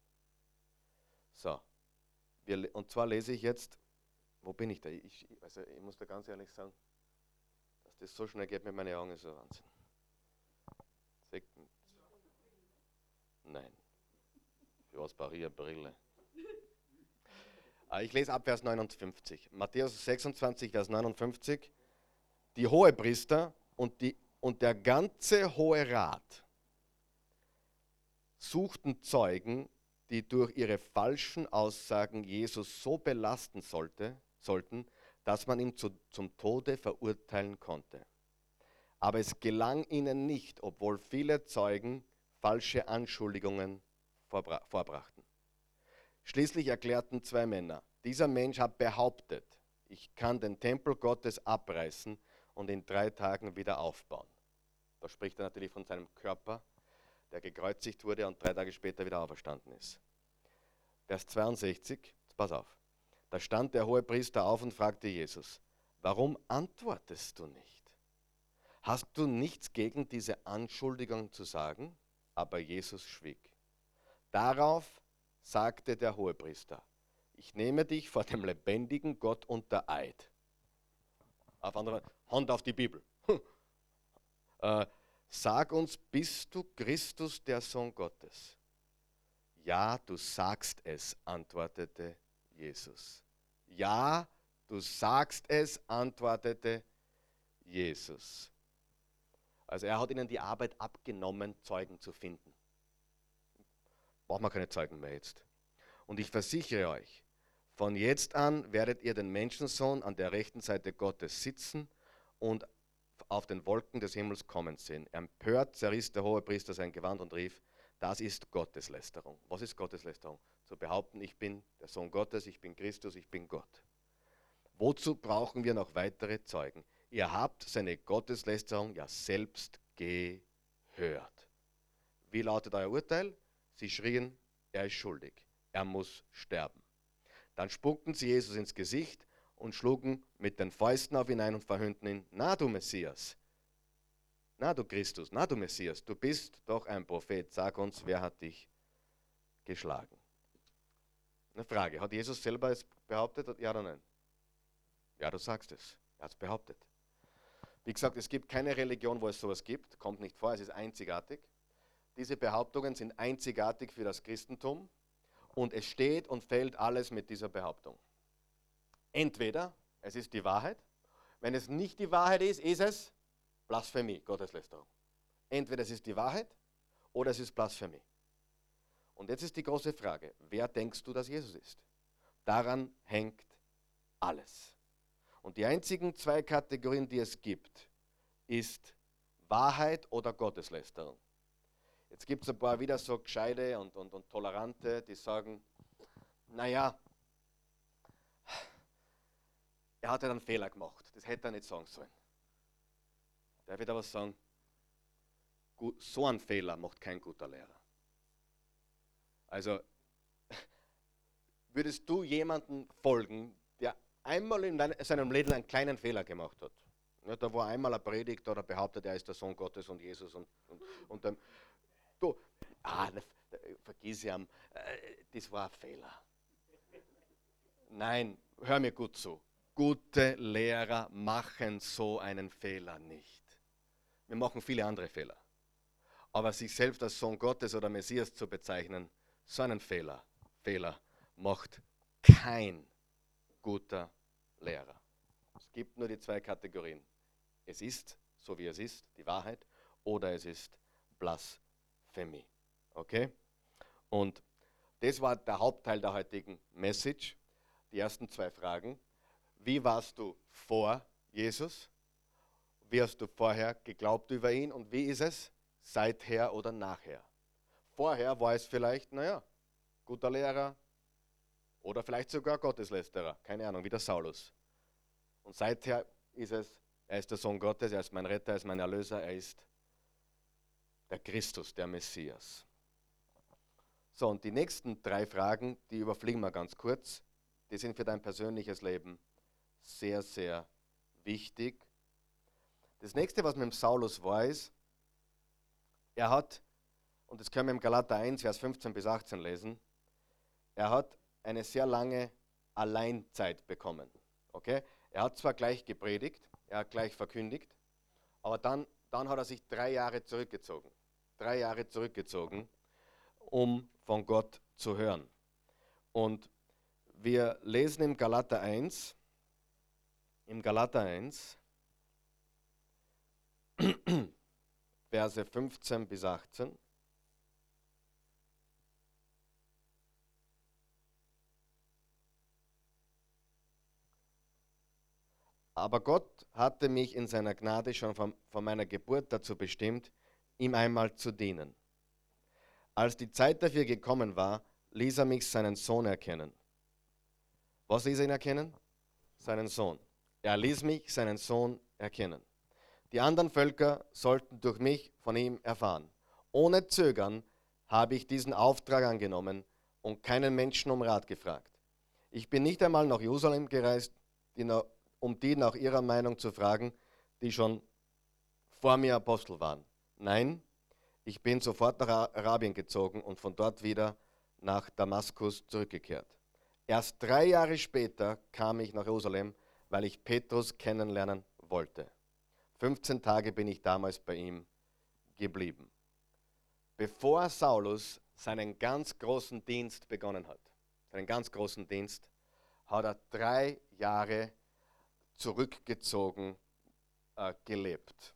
Speaker 1: So, wir, und zwar lese ich jetzt, wo bin ich da? Ich, also ich muss da ganz ehrlich sagen, dass das so schnell geht mit meinen Augen, ist so Wahnsinn. Nein. Für was brauche ich eine Brille? Ah, ich lese ab Vers 59. Matthäus 26, Vers 59. Die Hohepriester und, die, und der ganze Hohe Rat suchten Zeugen, die durch ihre falschen Aussagen Jesus so belasten sollte, sollten, dass man ihn zu, zum Tode verurteilen konnte. Aber es gelang ihnen nicht, obwohl viele Zeugen falsche Anschuldigungen vorbrachten. Schließlich erklärten zwei Männer, dieser Mensch hat behauptet, ich kann den Tempel Gottes abreißen und in drei Tagen wieder aufbauen. Da spricht er natürlich von seinem Körper, der gekreuzigt wurde und drei Tage später wieder auferstanden ist. Vers 62, pass auf. Da stand der hohe Priester auf und fragte Jesus, warum antwortest du nicht? Hast du nichts gegen diese Anschuldigung zu sagen? Aber Jesus schwieg. Darauf sagte der Hohepriester, ich nehme dich vor dem lebendigen Gott unter Eid. Auf andere, Hand auf die Bibel. äh, sag uns, bist du Christus, der Sohn Gottes? Ja, du sagst es, antwortete Jesus. Ja, du sagst es, antwortete Jesus. Also er hat ihnen die Arbeit abgenommen, Zeugen zu finden. Braucht man keine Zeugen mehr jetzt. Und ich versichere euch, von jetzt an werdet ihr den Menschensohn an der rechten Seite Gottes sitzen und auf den Wolken des Himmels kommen sehen. Empört zerriss der hohe Priester sein Gewand und rief, das ist Gotteslästerung. Was ist Gotteslästerung? Zu behaupten, ich bin der Sohn Gottes, ich bin Christus, ich bin Gott. Wozu brauchen wir noch weitere Zeugen? Ihr habt seine Gotteslästerung ja selbst gehört. Wie lautet euer Urteil? Sie schrien, er ist schuldig, er muss sterben. Dann spuckten sie Jesus ins Gesicht und schlugen mit den Fäusten auf ihn ein und verhöhnten ihn, na du Messias, na du Christus, na du Messias, du bist doch ein Prophet, sag uns, wer hat dich geschlagen? Eine Frage, hat Jesus selber es behauptet, ja oder nein? Ja, du sagst es, er hat es behauptet. Wie gesagt, es gibt keine Religion, wo es sowas gibt, kommt nicht vor, es ist einzigartig. Diese Behauptungen sind einzigartig für das Christentum und es steht und fällt alles mit dieser Behauptung. Entweder es ist die Wahrheit, wenn es nicht die Wahrheit ist, ist es Blasphemie, Gotteslästerung. Entweder es ist die Wahrheit oder es ist Blasphemie. Und jetzt ist die große Frage, wer denkst du, dass Jesus ist? Daran hängt alles. Und die einzigen zwei Kategorien, die es gibt, ist Wahrheit oder Gotteslästerung. Jetzt gibt es ein paar wieder so gescheide und, und, und tolerante, die sagen, naja, er hat ja einen Fehler gemacht, das hätte er nicht sagen sollen. Der wird aber sagen, so ein Fehler macht kein guter Lehrer. Also, (laughs) würdest du jemanden folgen, einmal in seinem Leben einen kleinen Fehler gemacht hat. Ja, da war einmal eine Predigt oder behauptet, er ist der Sohn Gottes und Jesus und, und, und dann, du, ah, ne, vergiss ja, äh, das war ein Fehler. Nein, hör mir gut zu. Gute Lehrer machen so einen Fehler nicht. Wir machen viele andere Fehler. Aber sich selbst als Sohn Gottes oder Messias zu bezeichnen, so einen Fehler, Fehler macht kein guter Lehrer. Es gibt nur die zwei Kategorien. Es ist, so wie es ist, die Wahrheit, oder es ist Blasphemie. Okay? Und das war der Hauptteil der heutigen Message. Die ersten zwei Fragen. Wie warst du vor Jesus? Wie hast du vorher geglaubt über ihn? Und wie ist es seither oder nachher? Vorher war es vielleicht, naja, guter Lehrer, oder vielleicht sogar Gotteslästerer, keine Ahnung, wie der Saulus. Und seither ist es, er ist der Sohn Gottes, er ist mein Retter, er ist mein Erlöser, er ist der Christus, der Messias. So, und die nächsten drei Fragen, die überfliegen wir ganz kurz. Die sind für dein persönliches Leben sehr, sehr wichtig. Das nächste, was mit dem Saulus war, ist, er hat, und das können wir im Galater 1, Vers 15 bis 18 lesen, er hat eine sehr lange Alleinzeit bekommen. Okay? Er hat zwar gleich gepredigt, er hat gleich verkündigt, aber dann, dann hat er sich drei Jahre zurückgezogen. Drei Jahre zurückgezogen, um von Gott zu hören. Und wir lesen im Galater 1, im Galater 1, (clears throat) Verse 15 bis 18. Aber Gott hatte mich in seiner Gnade schon von, von meiner Geburt dazu bestimmt, ihm einmal zu dienen. Als die Zeit dafür gekommen war, ließ er mich seinen Sohn erkennen. Was ließ er ihn erkennen? Seinen Sohn. Er ließ mich seinen Sohn erkennen. Die anderen Völker sollten durch mich von ihm erfahren. Ohne Zögern habe ich diesen Auftrag angenommen und keinen Menschen um Rat gefragt. Ich bin nicht einmal nach Jerusalem gereist, um die nach ihrer Meinung zu fragen, die schon vor mir Apostel waren. Nein, ich bin sofort nach Arabien gezogen und von dort wieder nach Damaskus zurückgekehrt. Erst drei Jahre später kam ich nach Jerusalem, weil ich Petrus kennenlernen wollte. 15 Tage bin ich damals bei ihm geblieben. Bevor Saulus seinen ganz großen Dienst begonnen hat, seinen ganz großen Dienst, hat er drei Jahre zurückgezogen äh, gelebt.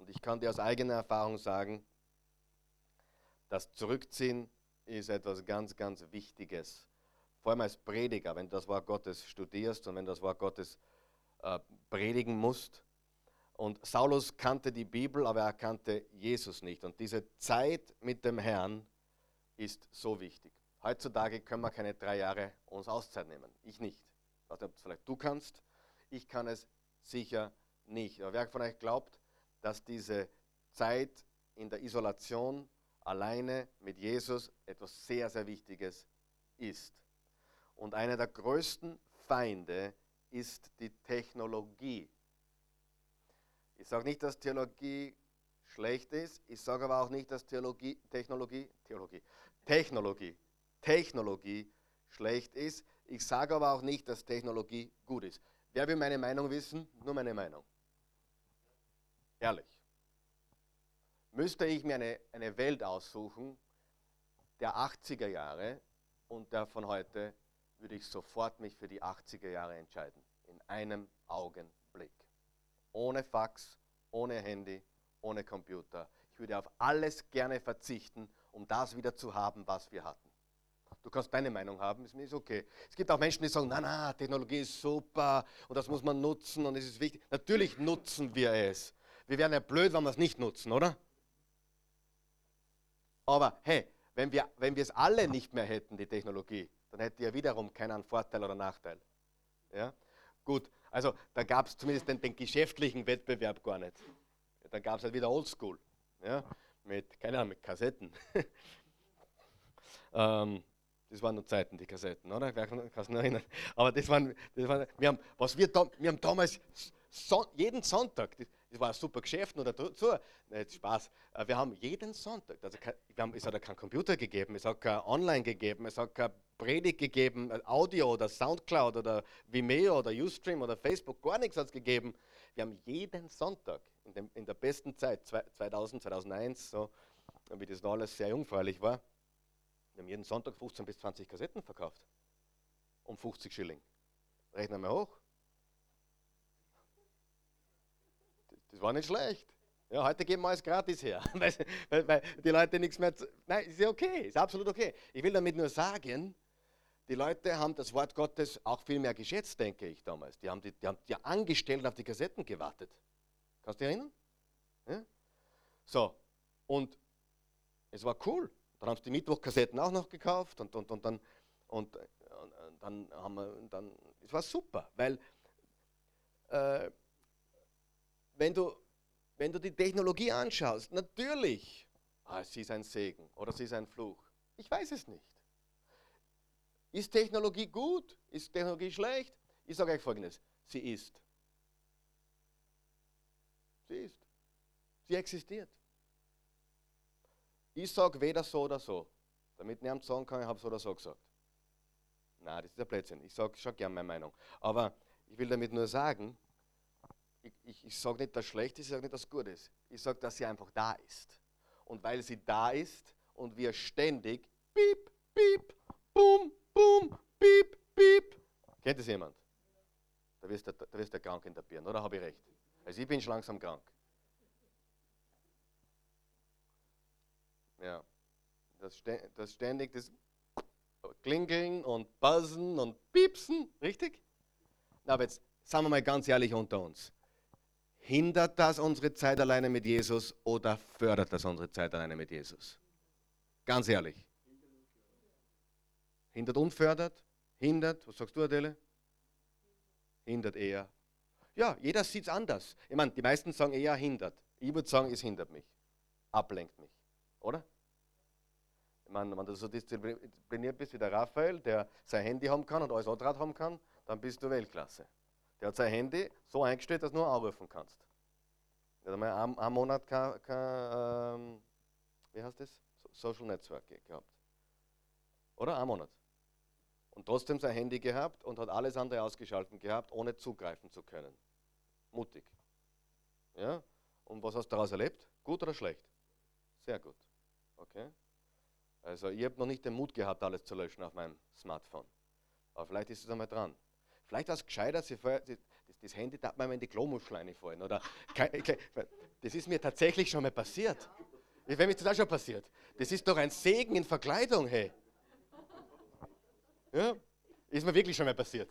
Speaker 1: Und ich kann dir aus eigener Erfahrung sagen, das Zurückziehen ist etwas ganz, ganz Wichtiges. Vor allem als Prediger, wenn du das Wort Gottes studierst und wenn du das Wort Gottes äh, predigen musst. Und Saulus kannte die Bibel, aber er kannte Jesus nicht. Und diese Zeit mit dem Herrn ist so wichtig. Heutzutage können wir keine drei Jahre uns Auszeit nehmen. Ich nicht. Ich weiß nicht, ob es vielleicht du kannst. Ich kann es sicher nicht. Aber wer von euch glaubt, dass diese Zeit in der Isolation alleine mit Jesus etwas sehr, sehr Wichtiges ist. Und einer der größten Feinde ist die Technologie. Ich sage nicht, dass Theologie schlecht ist, ich sage aber auch nicht, dass Theologie, Technologie, Theologie, Technologie, Technologie schlecht ist. Ich sage aber auch nicht, dass Technologie gut ist. Wer will meine Meinung wissen? Nur meine Meinung. Ehrlich müsste ich mir eine, eine Welt aussuchen der 80er Jahre und der von heute, würde ich sofort mich für die 80er Jahre entscheiden. In einem Augenblick. Ohne Fax, ohne Handy, ohne Computer. Ich würde auf alles gerne verzichten, um das wieder zu haben, was wir hatten. Du kannst deine Meinung haben, ist mir ist okay. Es gibt auch Menschen, die sagen, na na, Technologie ist super und das muss man nutzen und es ist wichtig. Natürlich nutzen wir es. Wir wären ja blöd, wenn wir es nicht nutzen, oder? Aber hey, wenn wir, wenn wir es alle nicht mehr hätten, die Technologie, dann hätte ja wiederum keinen Vorteil oder Nachteil. Ja? Gut, also da gab es zumindest den, den, geschäftlichen Wettbewerb gar nicht. Da gab es halt wieder Oldschool. Ja? Mit, keine Ahnung, mit Kassetten. (laughs) ähm, das waren nur Zeiten, die Kassetten, oder? Wer kann sich erinnern? Aber das waren, das waren wir haben, was wir, wir haben damals so, jeden Sonntag, das war ein super Geschäft oder dazu. Nicht Spaß. Äh, wir haben jeden Sonntag, also wir haben, es hat ja keinen Computer gegeben, es hat kein Online gegeben, es hat kein Predigt gegeben, äh, Audio oder Soundcloud oder Vimeo oder Ustream oder Facebook, gar nichts hat es gegeben. Wir haben jeden Sonntag in, dem, in der besten Zeit, 2000, 2001, so, wie das noch alles sehr jungfräulich war, wir haben jeden Sonntag 15 bis 20 Kassetten verkauft. Um 50 Schilling. Rechnen wir hoch. Das war nicht schlecht. Ja, heute geben wir alles gratis her, (laughs) weil, weil, die Leute nichts mehr. Zu, nein, ist ja okay, ist absolut okay. Ich will damit nur sagen, die Leute haben das Wort Gottes auch viel mehr geschätzt, denke ich damals. Die haben die, die, haben die Angestellten auf die Kassetten gewartet. Kannst du dich erinnern? Ja? So, und es war cool. Dann haben sie die Mittwochkassetten auch noch gekauft und, und, und, dann, und, und dann haben wir, dann, es war super, weil äh, wenn du, wenn du die Technologie anschaust, natürlich, ah, sie ist ein Segen oder sie ist ein Fluch. Ich weiß es nicht. Ist Technologie gut? Ist Technologie schlecht? Ich sage euch Folgendes. Sie ist. Sie ist. Sie existiert. Ich sage weder so oder so. Damit niemand sagen kann, ich habe so oder so gesagt. Nein, das ist ein Blödsinn. Ich sage schon gern meine Meinung. Aber ich will damit nur sagen, ich, ich, ich sage nicht, dass schlecht ist, ich sage nicht, dass gut ist. Ich sage, dass sie einfach da ist. Und weil sie da ist und wir ständig piep, piep, bum, bum, piep, piep. Kennt das jemand? Da wirst du, da wirst du krank in der Birne, oder habe ich recht? Also ich bin schon langsam krank. Ja. Das, das ständig das Klingeln und Buzzen und Piepsen, richtig? Na, aber jetzt sagen wir mal ganz ehrlich unter uns. Hindert das unsere Zeit alleine mit Jesus oder fördert das unsere Zeit alleine mit Jesus? Ganz ehrlich. Hindert und fördert? Hindert? Was sagst du, Adele? Hindert eher. Ja, jeder sieht es anders. Ich meine, die meisten sagen eher hindert. Ich würde sagen, es hindert mich. Ablenkt mich. Oder? Ich meine, wenn du so diszipliniert bist wie der Raphael, der sein Handy haben kann und alles Andraht haben kann, dann bist du Weltklasse. Der hat sein Handy so eingestellt, dass du nur anrufen kannst. Er hat einmal einen, einen Monat kein, kein ähm, wie heißt das? Social Network gehabt. Oder? Ein Monat. Und trotzdem sein Handy gehabt und hat alles andere ausgeschaltet gehabt, ohne zugreifen zu können. Mutig. Ja? Und was hast du daraus erlebt? Gut oder schlecht? Sehr gut. Okay? Also ich habe noch nicht den Mut gehabt, alles zu löschen auf meinem Smartphone. Aber vielleicht ist es einmal dran. Vielleicht war es gescheiter, sie vorher, das, das, Handy darf man in die Klomuschel reinfallen. Oder, das ist mir tatsächlich schon mal passiert. Wenn mir das auch schon passiert. Das ist doch ein Segen in Verkleidung, hey. Ja, ist mir wirklich schon mal passiert.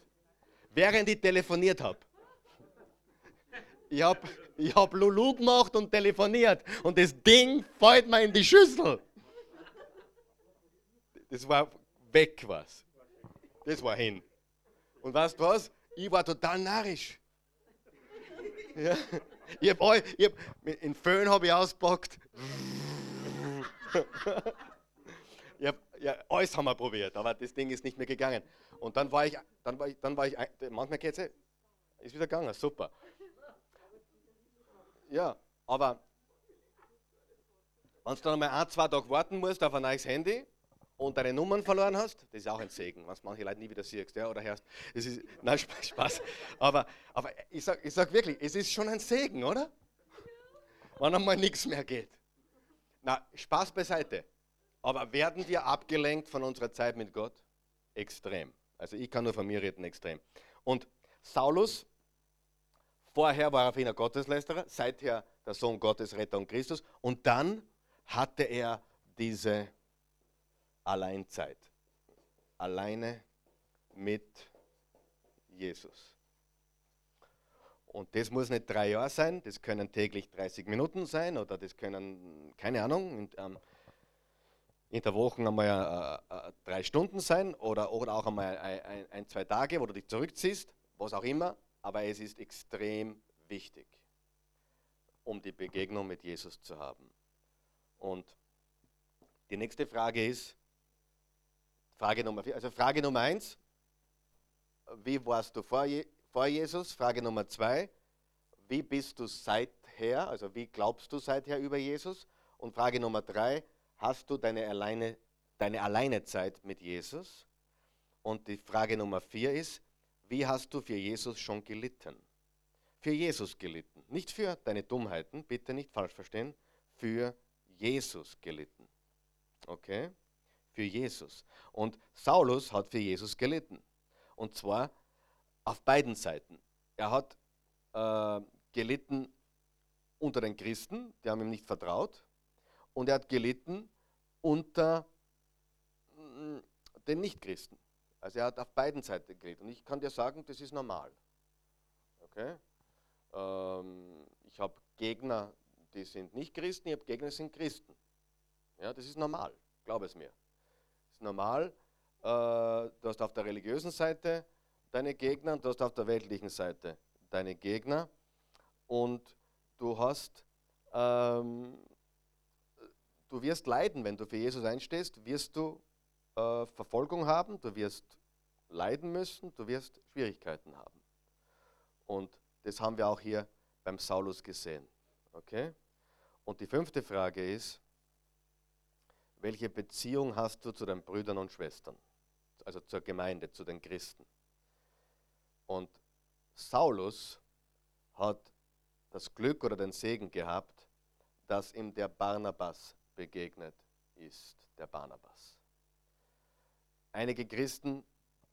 Speaker 1: Während ich telefoniert habe. Ich habe ich hab Lulu gemacht und telefoniert und das Ding fällt mir in die Schüssel. Das war weg was. Das war hin. Und weißt du was? Ich war total narrisch. (laughs) Ja. Ich hab, ich hab, in Föhn habe ich ausgepackt. (laughs) ich hab, ja, alles haben wir probiert, aber das Ding ist nicht mehr gegangen. Und dann war ich, dann war ich, dann war ich, manchmal geht es, ist wieder gegangen, super. Ja, aber wenn du dann mal ein, zwei Tage warten musst auf ein neues Handy, und deine Nummern verloren hast, das ist auch ein Segen, was manche Leute nie wieder siehst ja, oder hörst. Das ist, (laughs) nein, Spaß. Aber, aber ich sage ich sag wirklich, es ist schon ein Segen, oder? Wenn einmal nichts mehr geht. Na, Spaß beiseite. Aber werden wir abgelenkt von unserer Zeit mit Gott? Extrem. Also ich kann nur von mir reden, extrem. Und Saulus, vorher war er auf Gotteslästerer, seither der Sohn Gottes, Retter und Christus. Und dann hatte er diese Alleinzeit. Alleine mit Jesus. Und das muss nicht drei Jahre sein, das können täglich 30 Minuten sein oder das können, keine Ahnung, in, ähm, in der Woche einmal äh, äh, drei Stunden sein oder, oder auch einmal ein, ein, ein, zwei Tage, wo du dich zurückziehst, was auch immer. Aber es ist extrem wichtig, um die Begegnung mit Jesus zu haben. Und die nächste Frage ist, Frage Nummer vier. Also Frage Nummer eins, wie warst du vor, vor Jesus? Frage Nummer zwei, wie bist du seither, also wie glaubst du seither über Jesus? Und Frage Nummer drei, hast du deine, alleine, deine Alleinezeit mit Jesus? Und die Frage Nummer vier ist, wie hast du für Jesus schon gelitten? Für Jesus gelitten. Nicht für deine Dummheiten, bitte nicht falsch verstehen, für Jesus gelitten. Okay? Für Jesus. Und Saulus hat für Jesus gelitten. Und zwar auf beiden Seiten. Er hat äh, gelitten unter den Christen, die haben ihm nicht vertraut. Und er hat gelitten unter mm, den Nichtchristen. Also er hat auf beiden Seiten gelitten. Und ich kann dir sagen, das ist normal. Okay? Ähm, ich habe Gegner, die sind nicht Christen, ich habe Gegner, die sind Christen. Ja, das ist normal, glaube es mir normal. Äh, du hast auf der religiösen Seite deine Gegner und du hast auf der weltlichen Seite deine Gegner. Und du hast ähm, du wirst leiden, wenn du für Jesus einstehst, wirst du äh, Verfolgung haben, du wirst leiden müssen, du wirst Schwierigkeiten haben. Und das haben wir auch hier beim Saulus gesehen. Okay? Und die fünfte Frage ist, welche Beziehung hast du zu deinen Brüdern und Schwestern? Also zur Gemeinde, zu den Christen. Und Saulus hat das Glück oder den Segen gehabt, dass ihm der Barnabas begegnet ist, der Barnabas. Einige Christen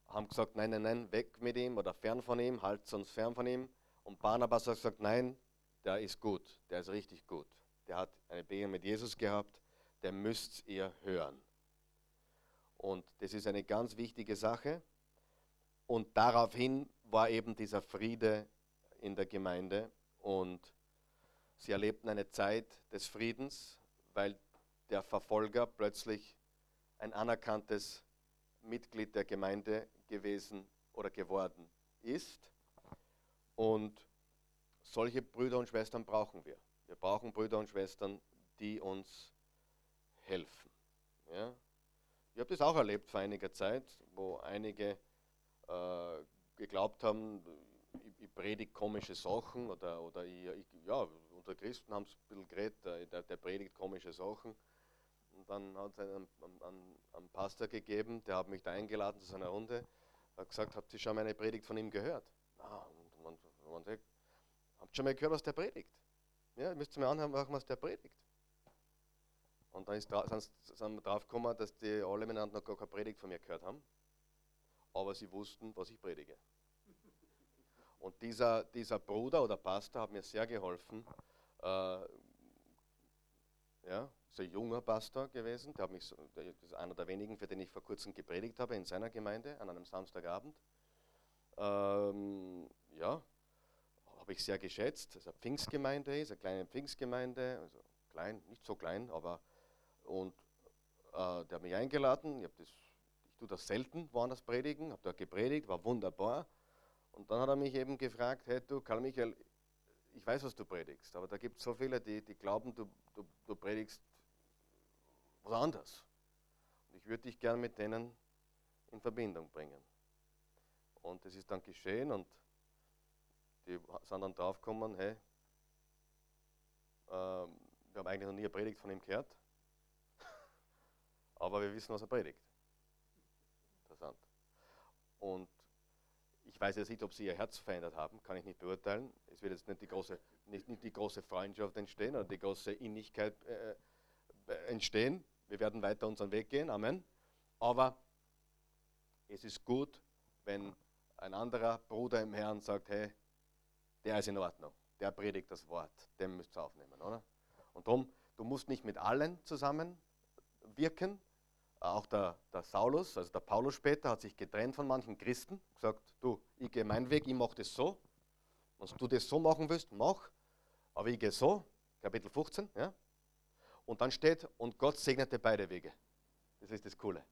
Speaker 1: haben gesagt, nein, nein, nein, weg mit ihm oder fern von ihm, halt uns fern von ihm. Und Barnabas hat gesagt, nein, der ist gut, der ist richtig gut. Der hat eine Begegnung mit Jesus gehabt, der müsst ihr hören. Und das ist eine ganz wichtige Sache. Und daraufhin war eben dieser Friede in der Gemeinde und sie erlebten eine Zeit des Friedens, weil der Verfolger plötzlich ein anerkanntes Mitglied der Gemeinde gewesen oder geworden ist. Und solche Brüder und Schwestern brauchen wir. Wir brauchen Brüder und Schwestern, die uns helfen. Ja? Ich habe das auch erlebt vor einiger Zeit, wo einige äh, geglaubt haben, ich, ich predige komische Sachen oder, oder ich, ich, ja, unter Christen haben es ein bisschen geredet, der, der predigt komische Sachen. Und dann hat es einen, einen, einen, Pastor gegeben, der hat mich da eingeladen zu seiner Runde, hat gesagt, habt ihr schon meine Predigt von ihm gehört? Ah, und man, man sagt, habt ihr schon mal gehört, was der predigt? Ja, müsst ihr mir anhören, was der predigt. Und dann ist, sind wir drauf gekommen, dass die alle miteinander noch gar keine Predigt von mir gehört haben, aber sie wussten, was ich predige. Und dieser, dieser Bruder oder Pastor hat mir sehr geholfen. Äh, ja, ist ein junger Pastor gewesen, der, hat mich, der ist einer der wenigen, für den ich vor kurzem gepredigt habe in seiner Gemeinde an einem Samstagabend. Ähm, ja, habe ich sehr geschätzt, dass er Pfingstgemeinde ist, eine kleine Pfingstgemeinde, also klein, nicht so klein, aber und äh, der hat mich eingeladen, ich, das, ich tue das selten, woanders predigen, habe da gepredigt, war wunderbar. Und dann hat er mich eben gefragt, hey du Karl Michael, ich weiß, was du predigst, aber da gibt es so viele, die, die glauben, du, du, du predigst was anderes. Und ich würde dich gerne mit denen in Verbindung bringen. Und das ist dann geschehen und die sind dann draufgekommen, hey, äh, wir haben eigentlich noch nie eine Predigt von ihm gehört, aber wir wissen, was er predigt. Interessant. Und ich weiß jetzt nicht, ob sie ihr Herz verändert haben, kann ich nicht beurteilen. Es wird jetzt nicht die große, nicht, nicht die große Freundschaft entstehen oder die große Innigkeit äh, äh, entstehen. Wir werden weiter unseren Weg gehen, Amen. Aber es ist gut, wenn ein anderer Bruder im Herrn sagt, hey, der ist in Ordnung, der predigt das Wort, den müsst ihr aufnehmen, oder? Und darum, du musst nicht mit allen zusammen wirken, auch der, der, Saulus, also der Paulus später, hat sich getrennt von manchen Christen, gesagt, du, ich gehe meinen Weg, ich mache das so. Wenn du das so machen willst, mach. Aber ich gehe so, Kapitel 15, ja. Und dann steht, und Gott segnete beide Wege. Das ist das Coole.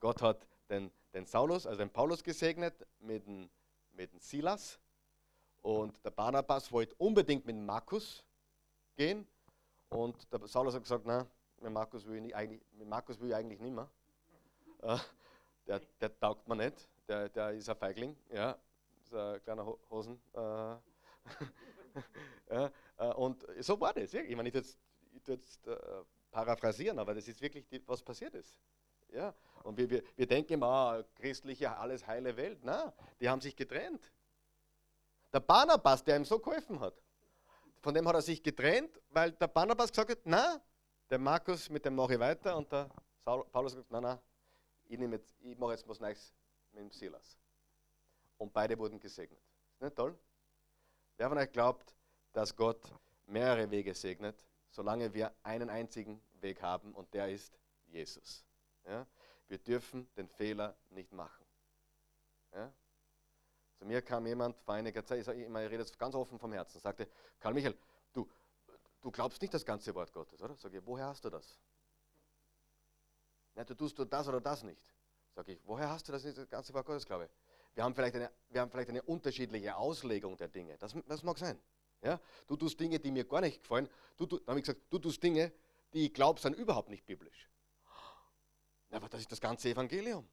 Speaker 1: Gott hat den, den Saulus, also den Paulus gesegnet mit dem, mit dem Silas. Und der Barnabas wollte unbedingt mit Markus gehen. Und der Saulus hat gesagt, nein, mit Markus will ich, eigentlich, mit Markus will ich eigentlich nicht mehr. Der, der taugt mir nicht. Der, der ist ein Feigling. Ja, ist ein kleiner Hosen. Äh, (laughs) ja, äh, und so war das. Ich meine, ich jetzt, jetzt äh, paraphrasieren, aber das ist wirklich, die, was passiert ist. Ja, und wir, wir, wir denken immer, ah, christliche, alles heile Welt. Nein, die haben sich getrennt. Der Barnabas, der ihm so geholfen hat, von dem hat er sich getrennt, weil der Barnabas gesagt hat, na, der Markus, mit dem mache ich weiter und der Saul, Paulus sagt, nein, nein, ich, jetzt, ich mache jetzt was Neues mit dem Silas. Und beide wurden gesegnet. Ist nicht toll? Wer von euch glaubt, dass Gott mehrere Wege segnet, solange wir einen einzigen Weg haben und der ist Jesus. Ja? Wir dürfen den Fehler nicht machen. Ja? Zu mir kam jemand vor einiger Zeit, ich, sage, ich rede jetzt ganz offen vom Herzen, sagte, Karl Michael, du, du glaubst nicht das ganze Wort Gottes, oder? Sag ich, woher hast du das? Ja, du tust du das oder das nicht. Sag ich, woher hast du das, nicht, das ganze Wort Gottes, glaube ich? Wir haben, vielleicht eine, wir haben vielleicht eine unterschiedliche Auslegung der Dinge. Das, das mag sein. Ja? Du tust Dinge, die mir gar nicht gefallen. Du, du, dann habe ich gesagt, du tust Dinge, die ich glaube, sind überhaupt nicht biblisch. Aber das ist das ganze Evangelium.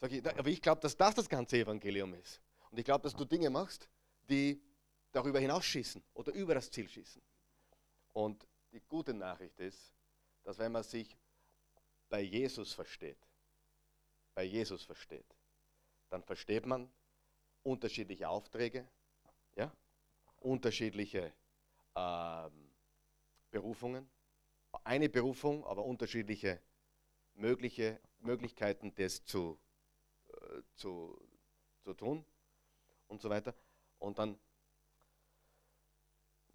Speaker 1: Sag ich, aber ich glaube, dass das das ganze Evangelium ist. Und ich glaube, dass du Dinge machst, die darüber hinausschießen oder über das Ziel schießen. Und die gute Nachricht ist, dass wenn man sich bei Jesus versteht, bei Jesus versteht, dann versteht man unterschiedliche Aufträge, ja? unterschiedliche ähm, Berufungen. Eine Berufung, aber unterschiedliche mögliche Möglichkeiten, das zu, äh, zu, zu tun und so weiter. Und dann,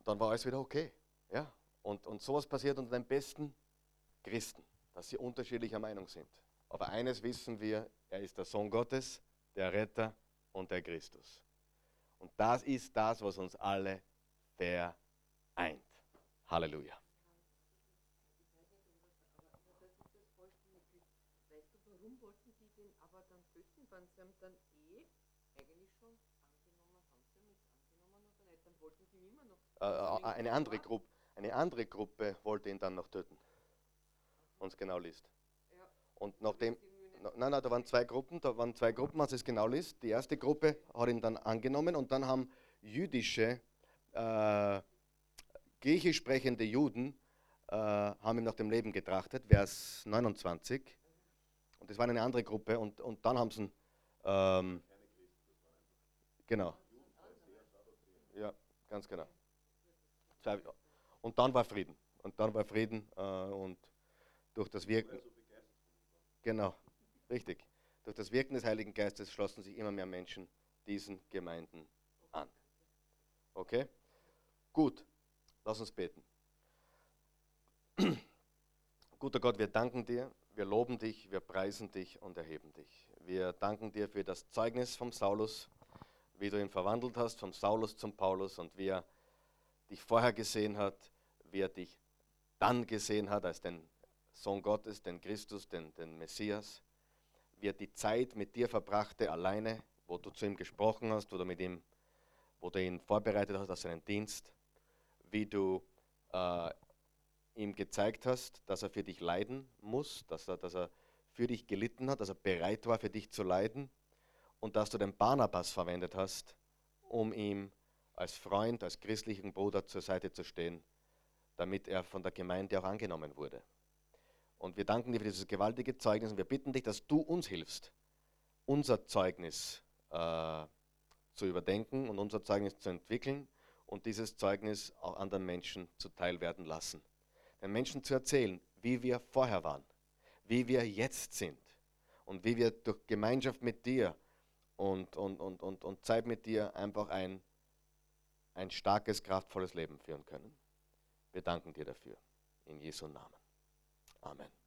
Speaker 1: dann war alles wieder okay. Ja? Und, und sowas passiert unter den besten Christen, dass sie unterschiedlicher Meinung sind. Aber eines wissen wir, er ist der Sohn Gottes, der Retter und der Christus. Und das ist das, was uns alle vereint. Halleluja.
Speaker 3: Warum wollten die den aber dann töten, wenn sie haben dann eh eigentlich schon angenommen, haben sie ihn jetzt angenommen oder nicht? Dann wollten die ihn immer noch.
Speaker 1: Äh, eine, andere Gruppe, eine andere Gruppe wollte ihn dann noch töten. Und es genau liest. Und nachdem, Nein, nein, da waren zwei Gruppen, da waren zwei Gruppen, als es genau liest. Die erste Gruppe hat ihn dann angenommen und dann haben jüdische, äh, griechisch sprechende Juden äh, haben ihm nach dem Leben getrachtet, Vers 29. Und das war eine andere Gruppe und, und dann haben sie ihn, ähm, genau. Ja, ganz genau. Zwei, und dann war Frieden. Und dann war Frieden äh, und durch das Wirken. Genau, richtig. Durch das Wirken des Heiligen Geistes schlossen sich immer mehr Menschen diesen Gemeinden an. Okay? Gut, lass uns beten. (clears throat) Guter Gott, wir danken dir, wir loben dich, wir preisen dich und erheben dich. Wir danken dir für das Zeugnis vom Saulus, wie du ihn verwandelt hast, vom Saulus zum Paulus und wie er dich vorher gesehen hat, wie er dich dann gesehen hat als den Sohn Gottes, den Christus, den, den Messias, wie er die Zeit mit dir verbrachte alleine, wo du zu ihm gesprochen hast, wo du mit ihm, wo du ihn vorbereitet hast auf seinen Dienst, wie du äh, ihm gezeigt hast, dass er für dich leiden muss, dass er, dass er für dich gelitten hat, dass er bereit war, für dich zu leiden und dass du den Barnabas verwendet hast, um ihm als Freund, als christlichen Bruder zur Seite zu stehen, damit er von der Gemeinde auch angenommen wurde. Und wir danken dir für dieses gewaltige Zeugnis und wir bitten dich, dass du uns hilfst, unser Zeugnis äh, zu überdenken und unser Zeugnis zu entwickeln und dieses Zeugnis auch anderen Menschen zuteil werden lassen. Den Menschen zu erzählen, wie wir vorher waren, wie wir jetzt sind und wie wir durch Gemeinschaft mit dir und, und, und, und, und Zeit mit dir einfach ein, ein starkes, kraftvolles Leben führen können. Wir danken dir dafür. In Jesu Namen. Amen.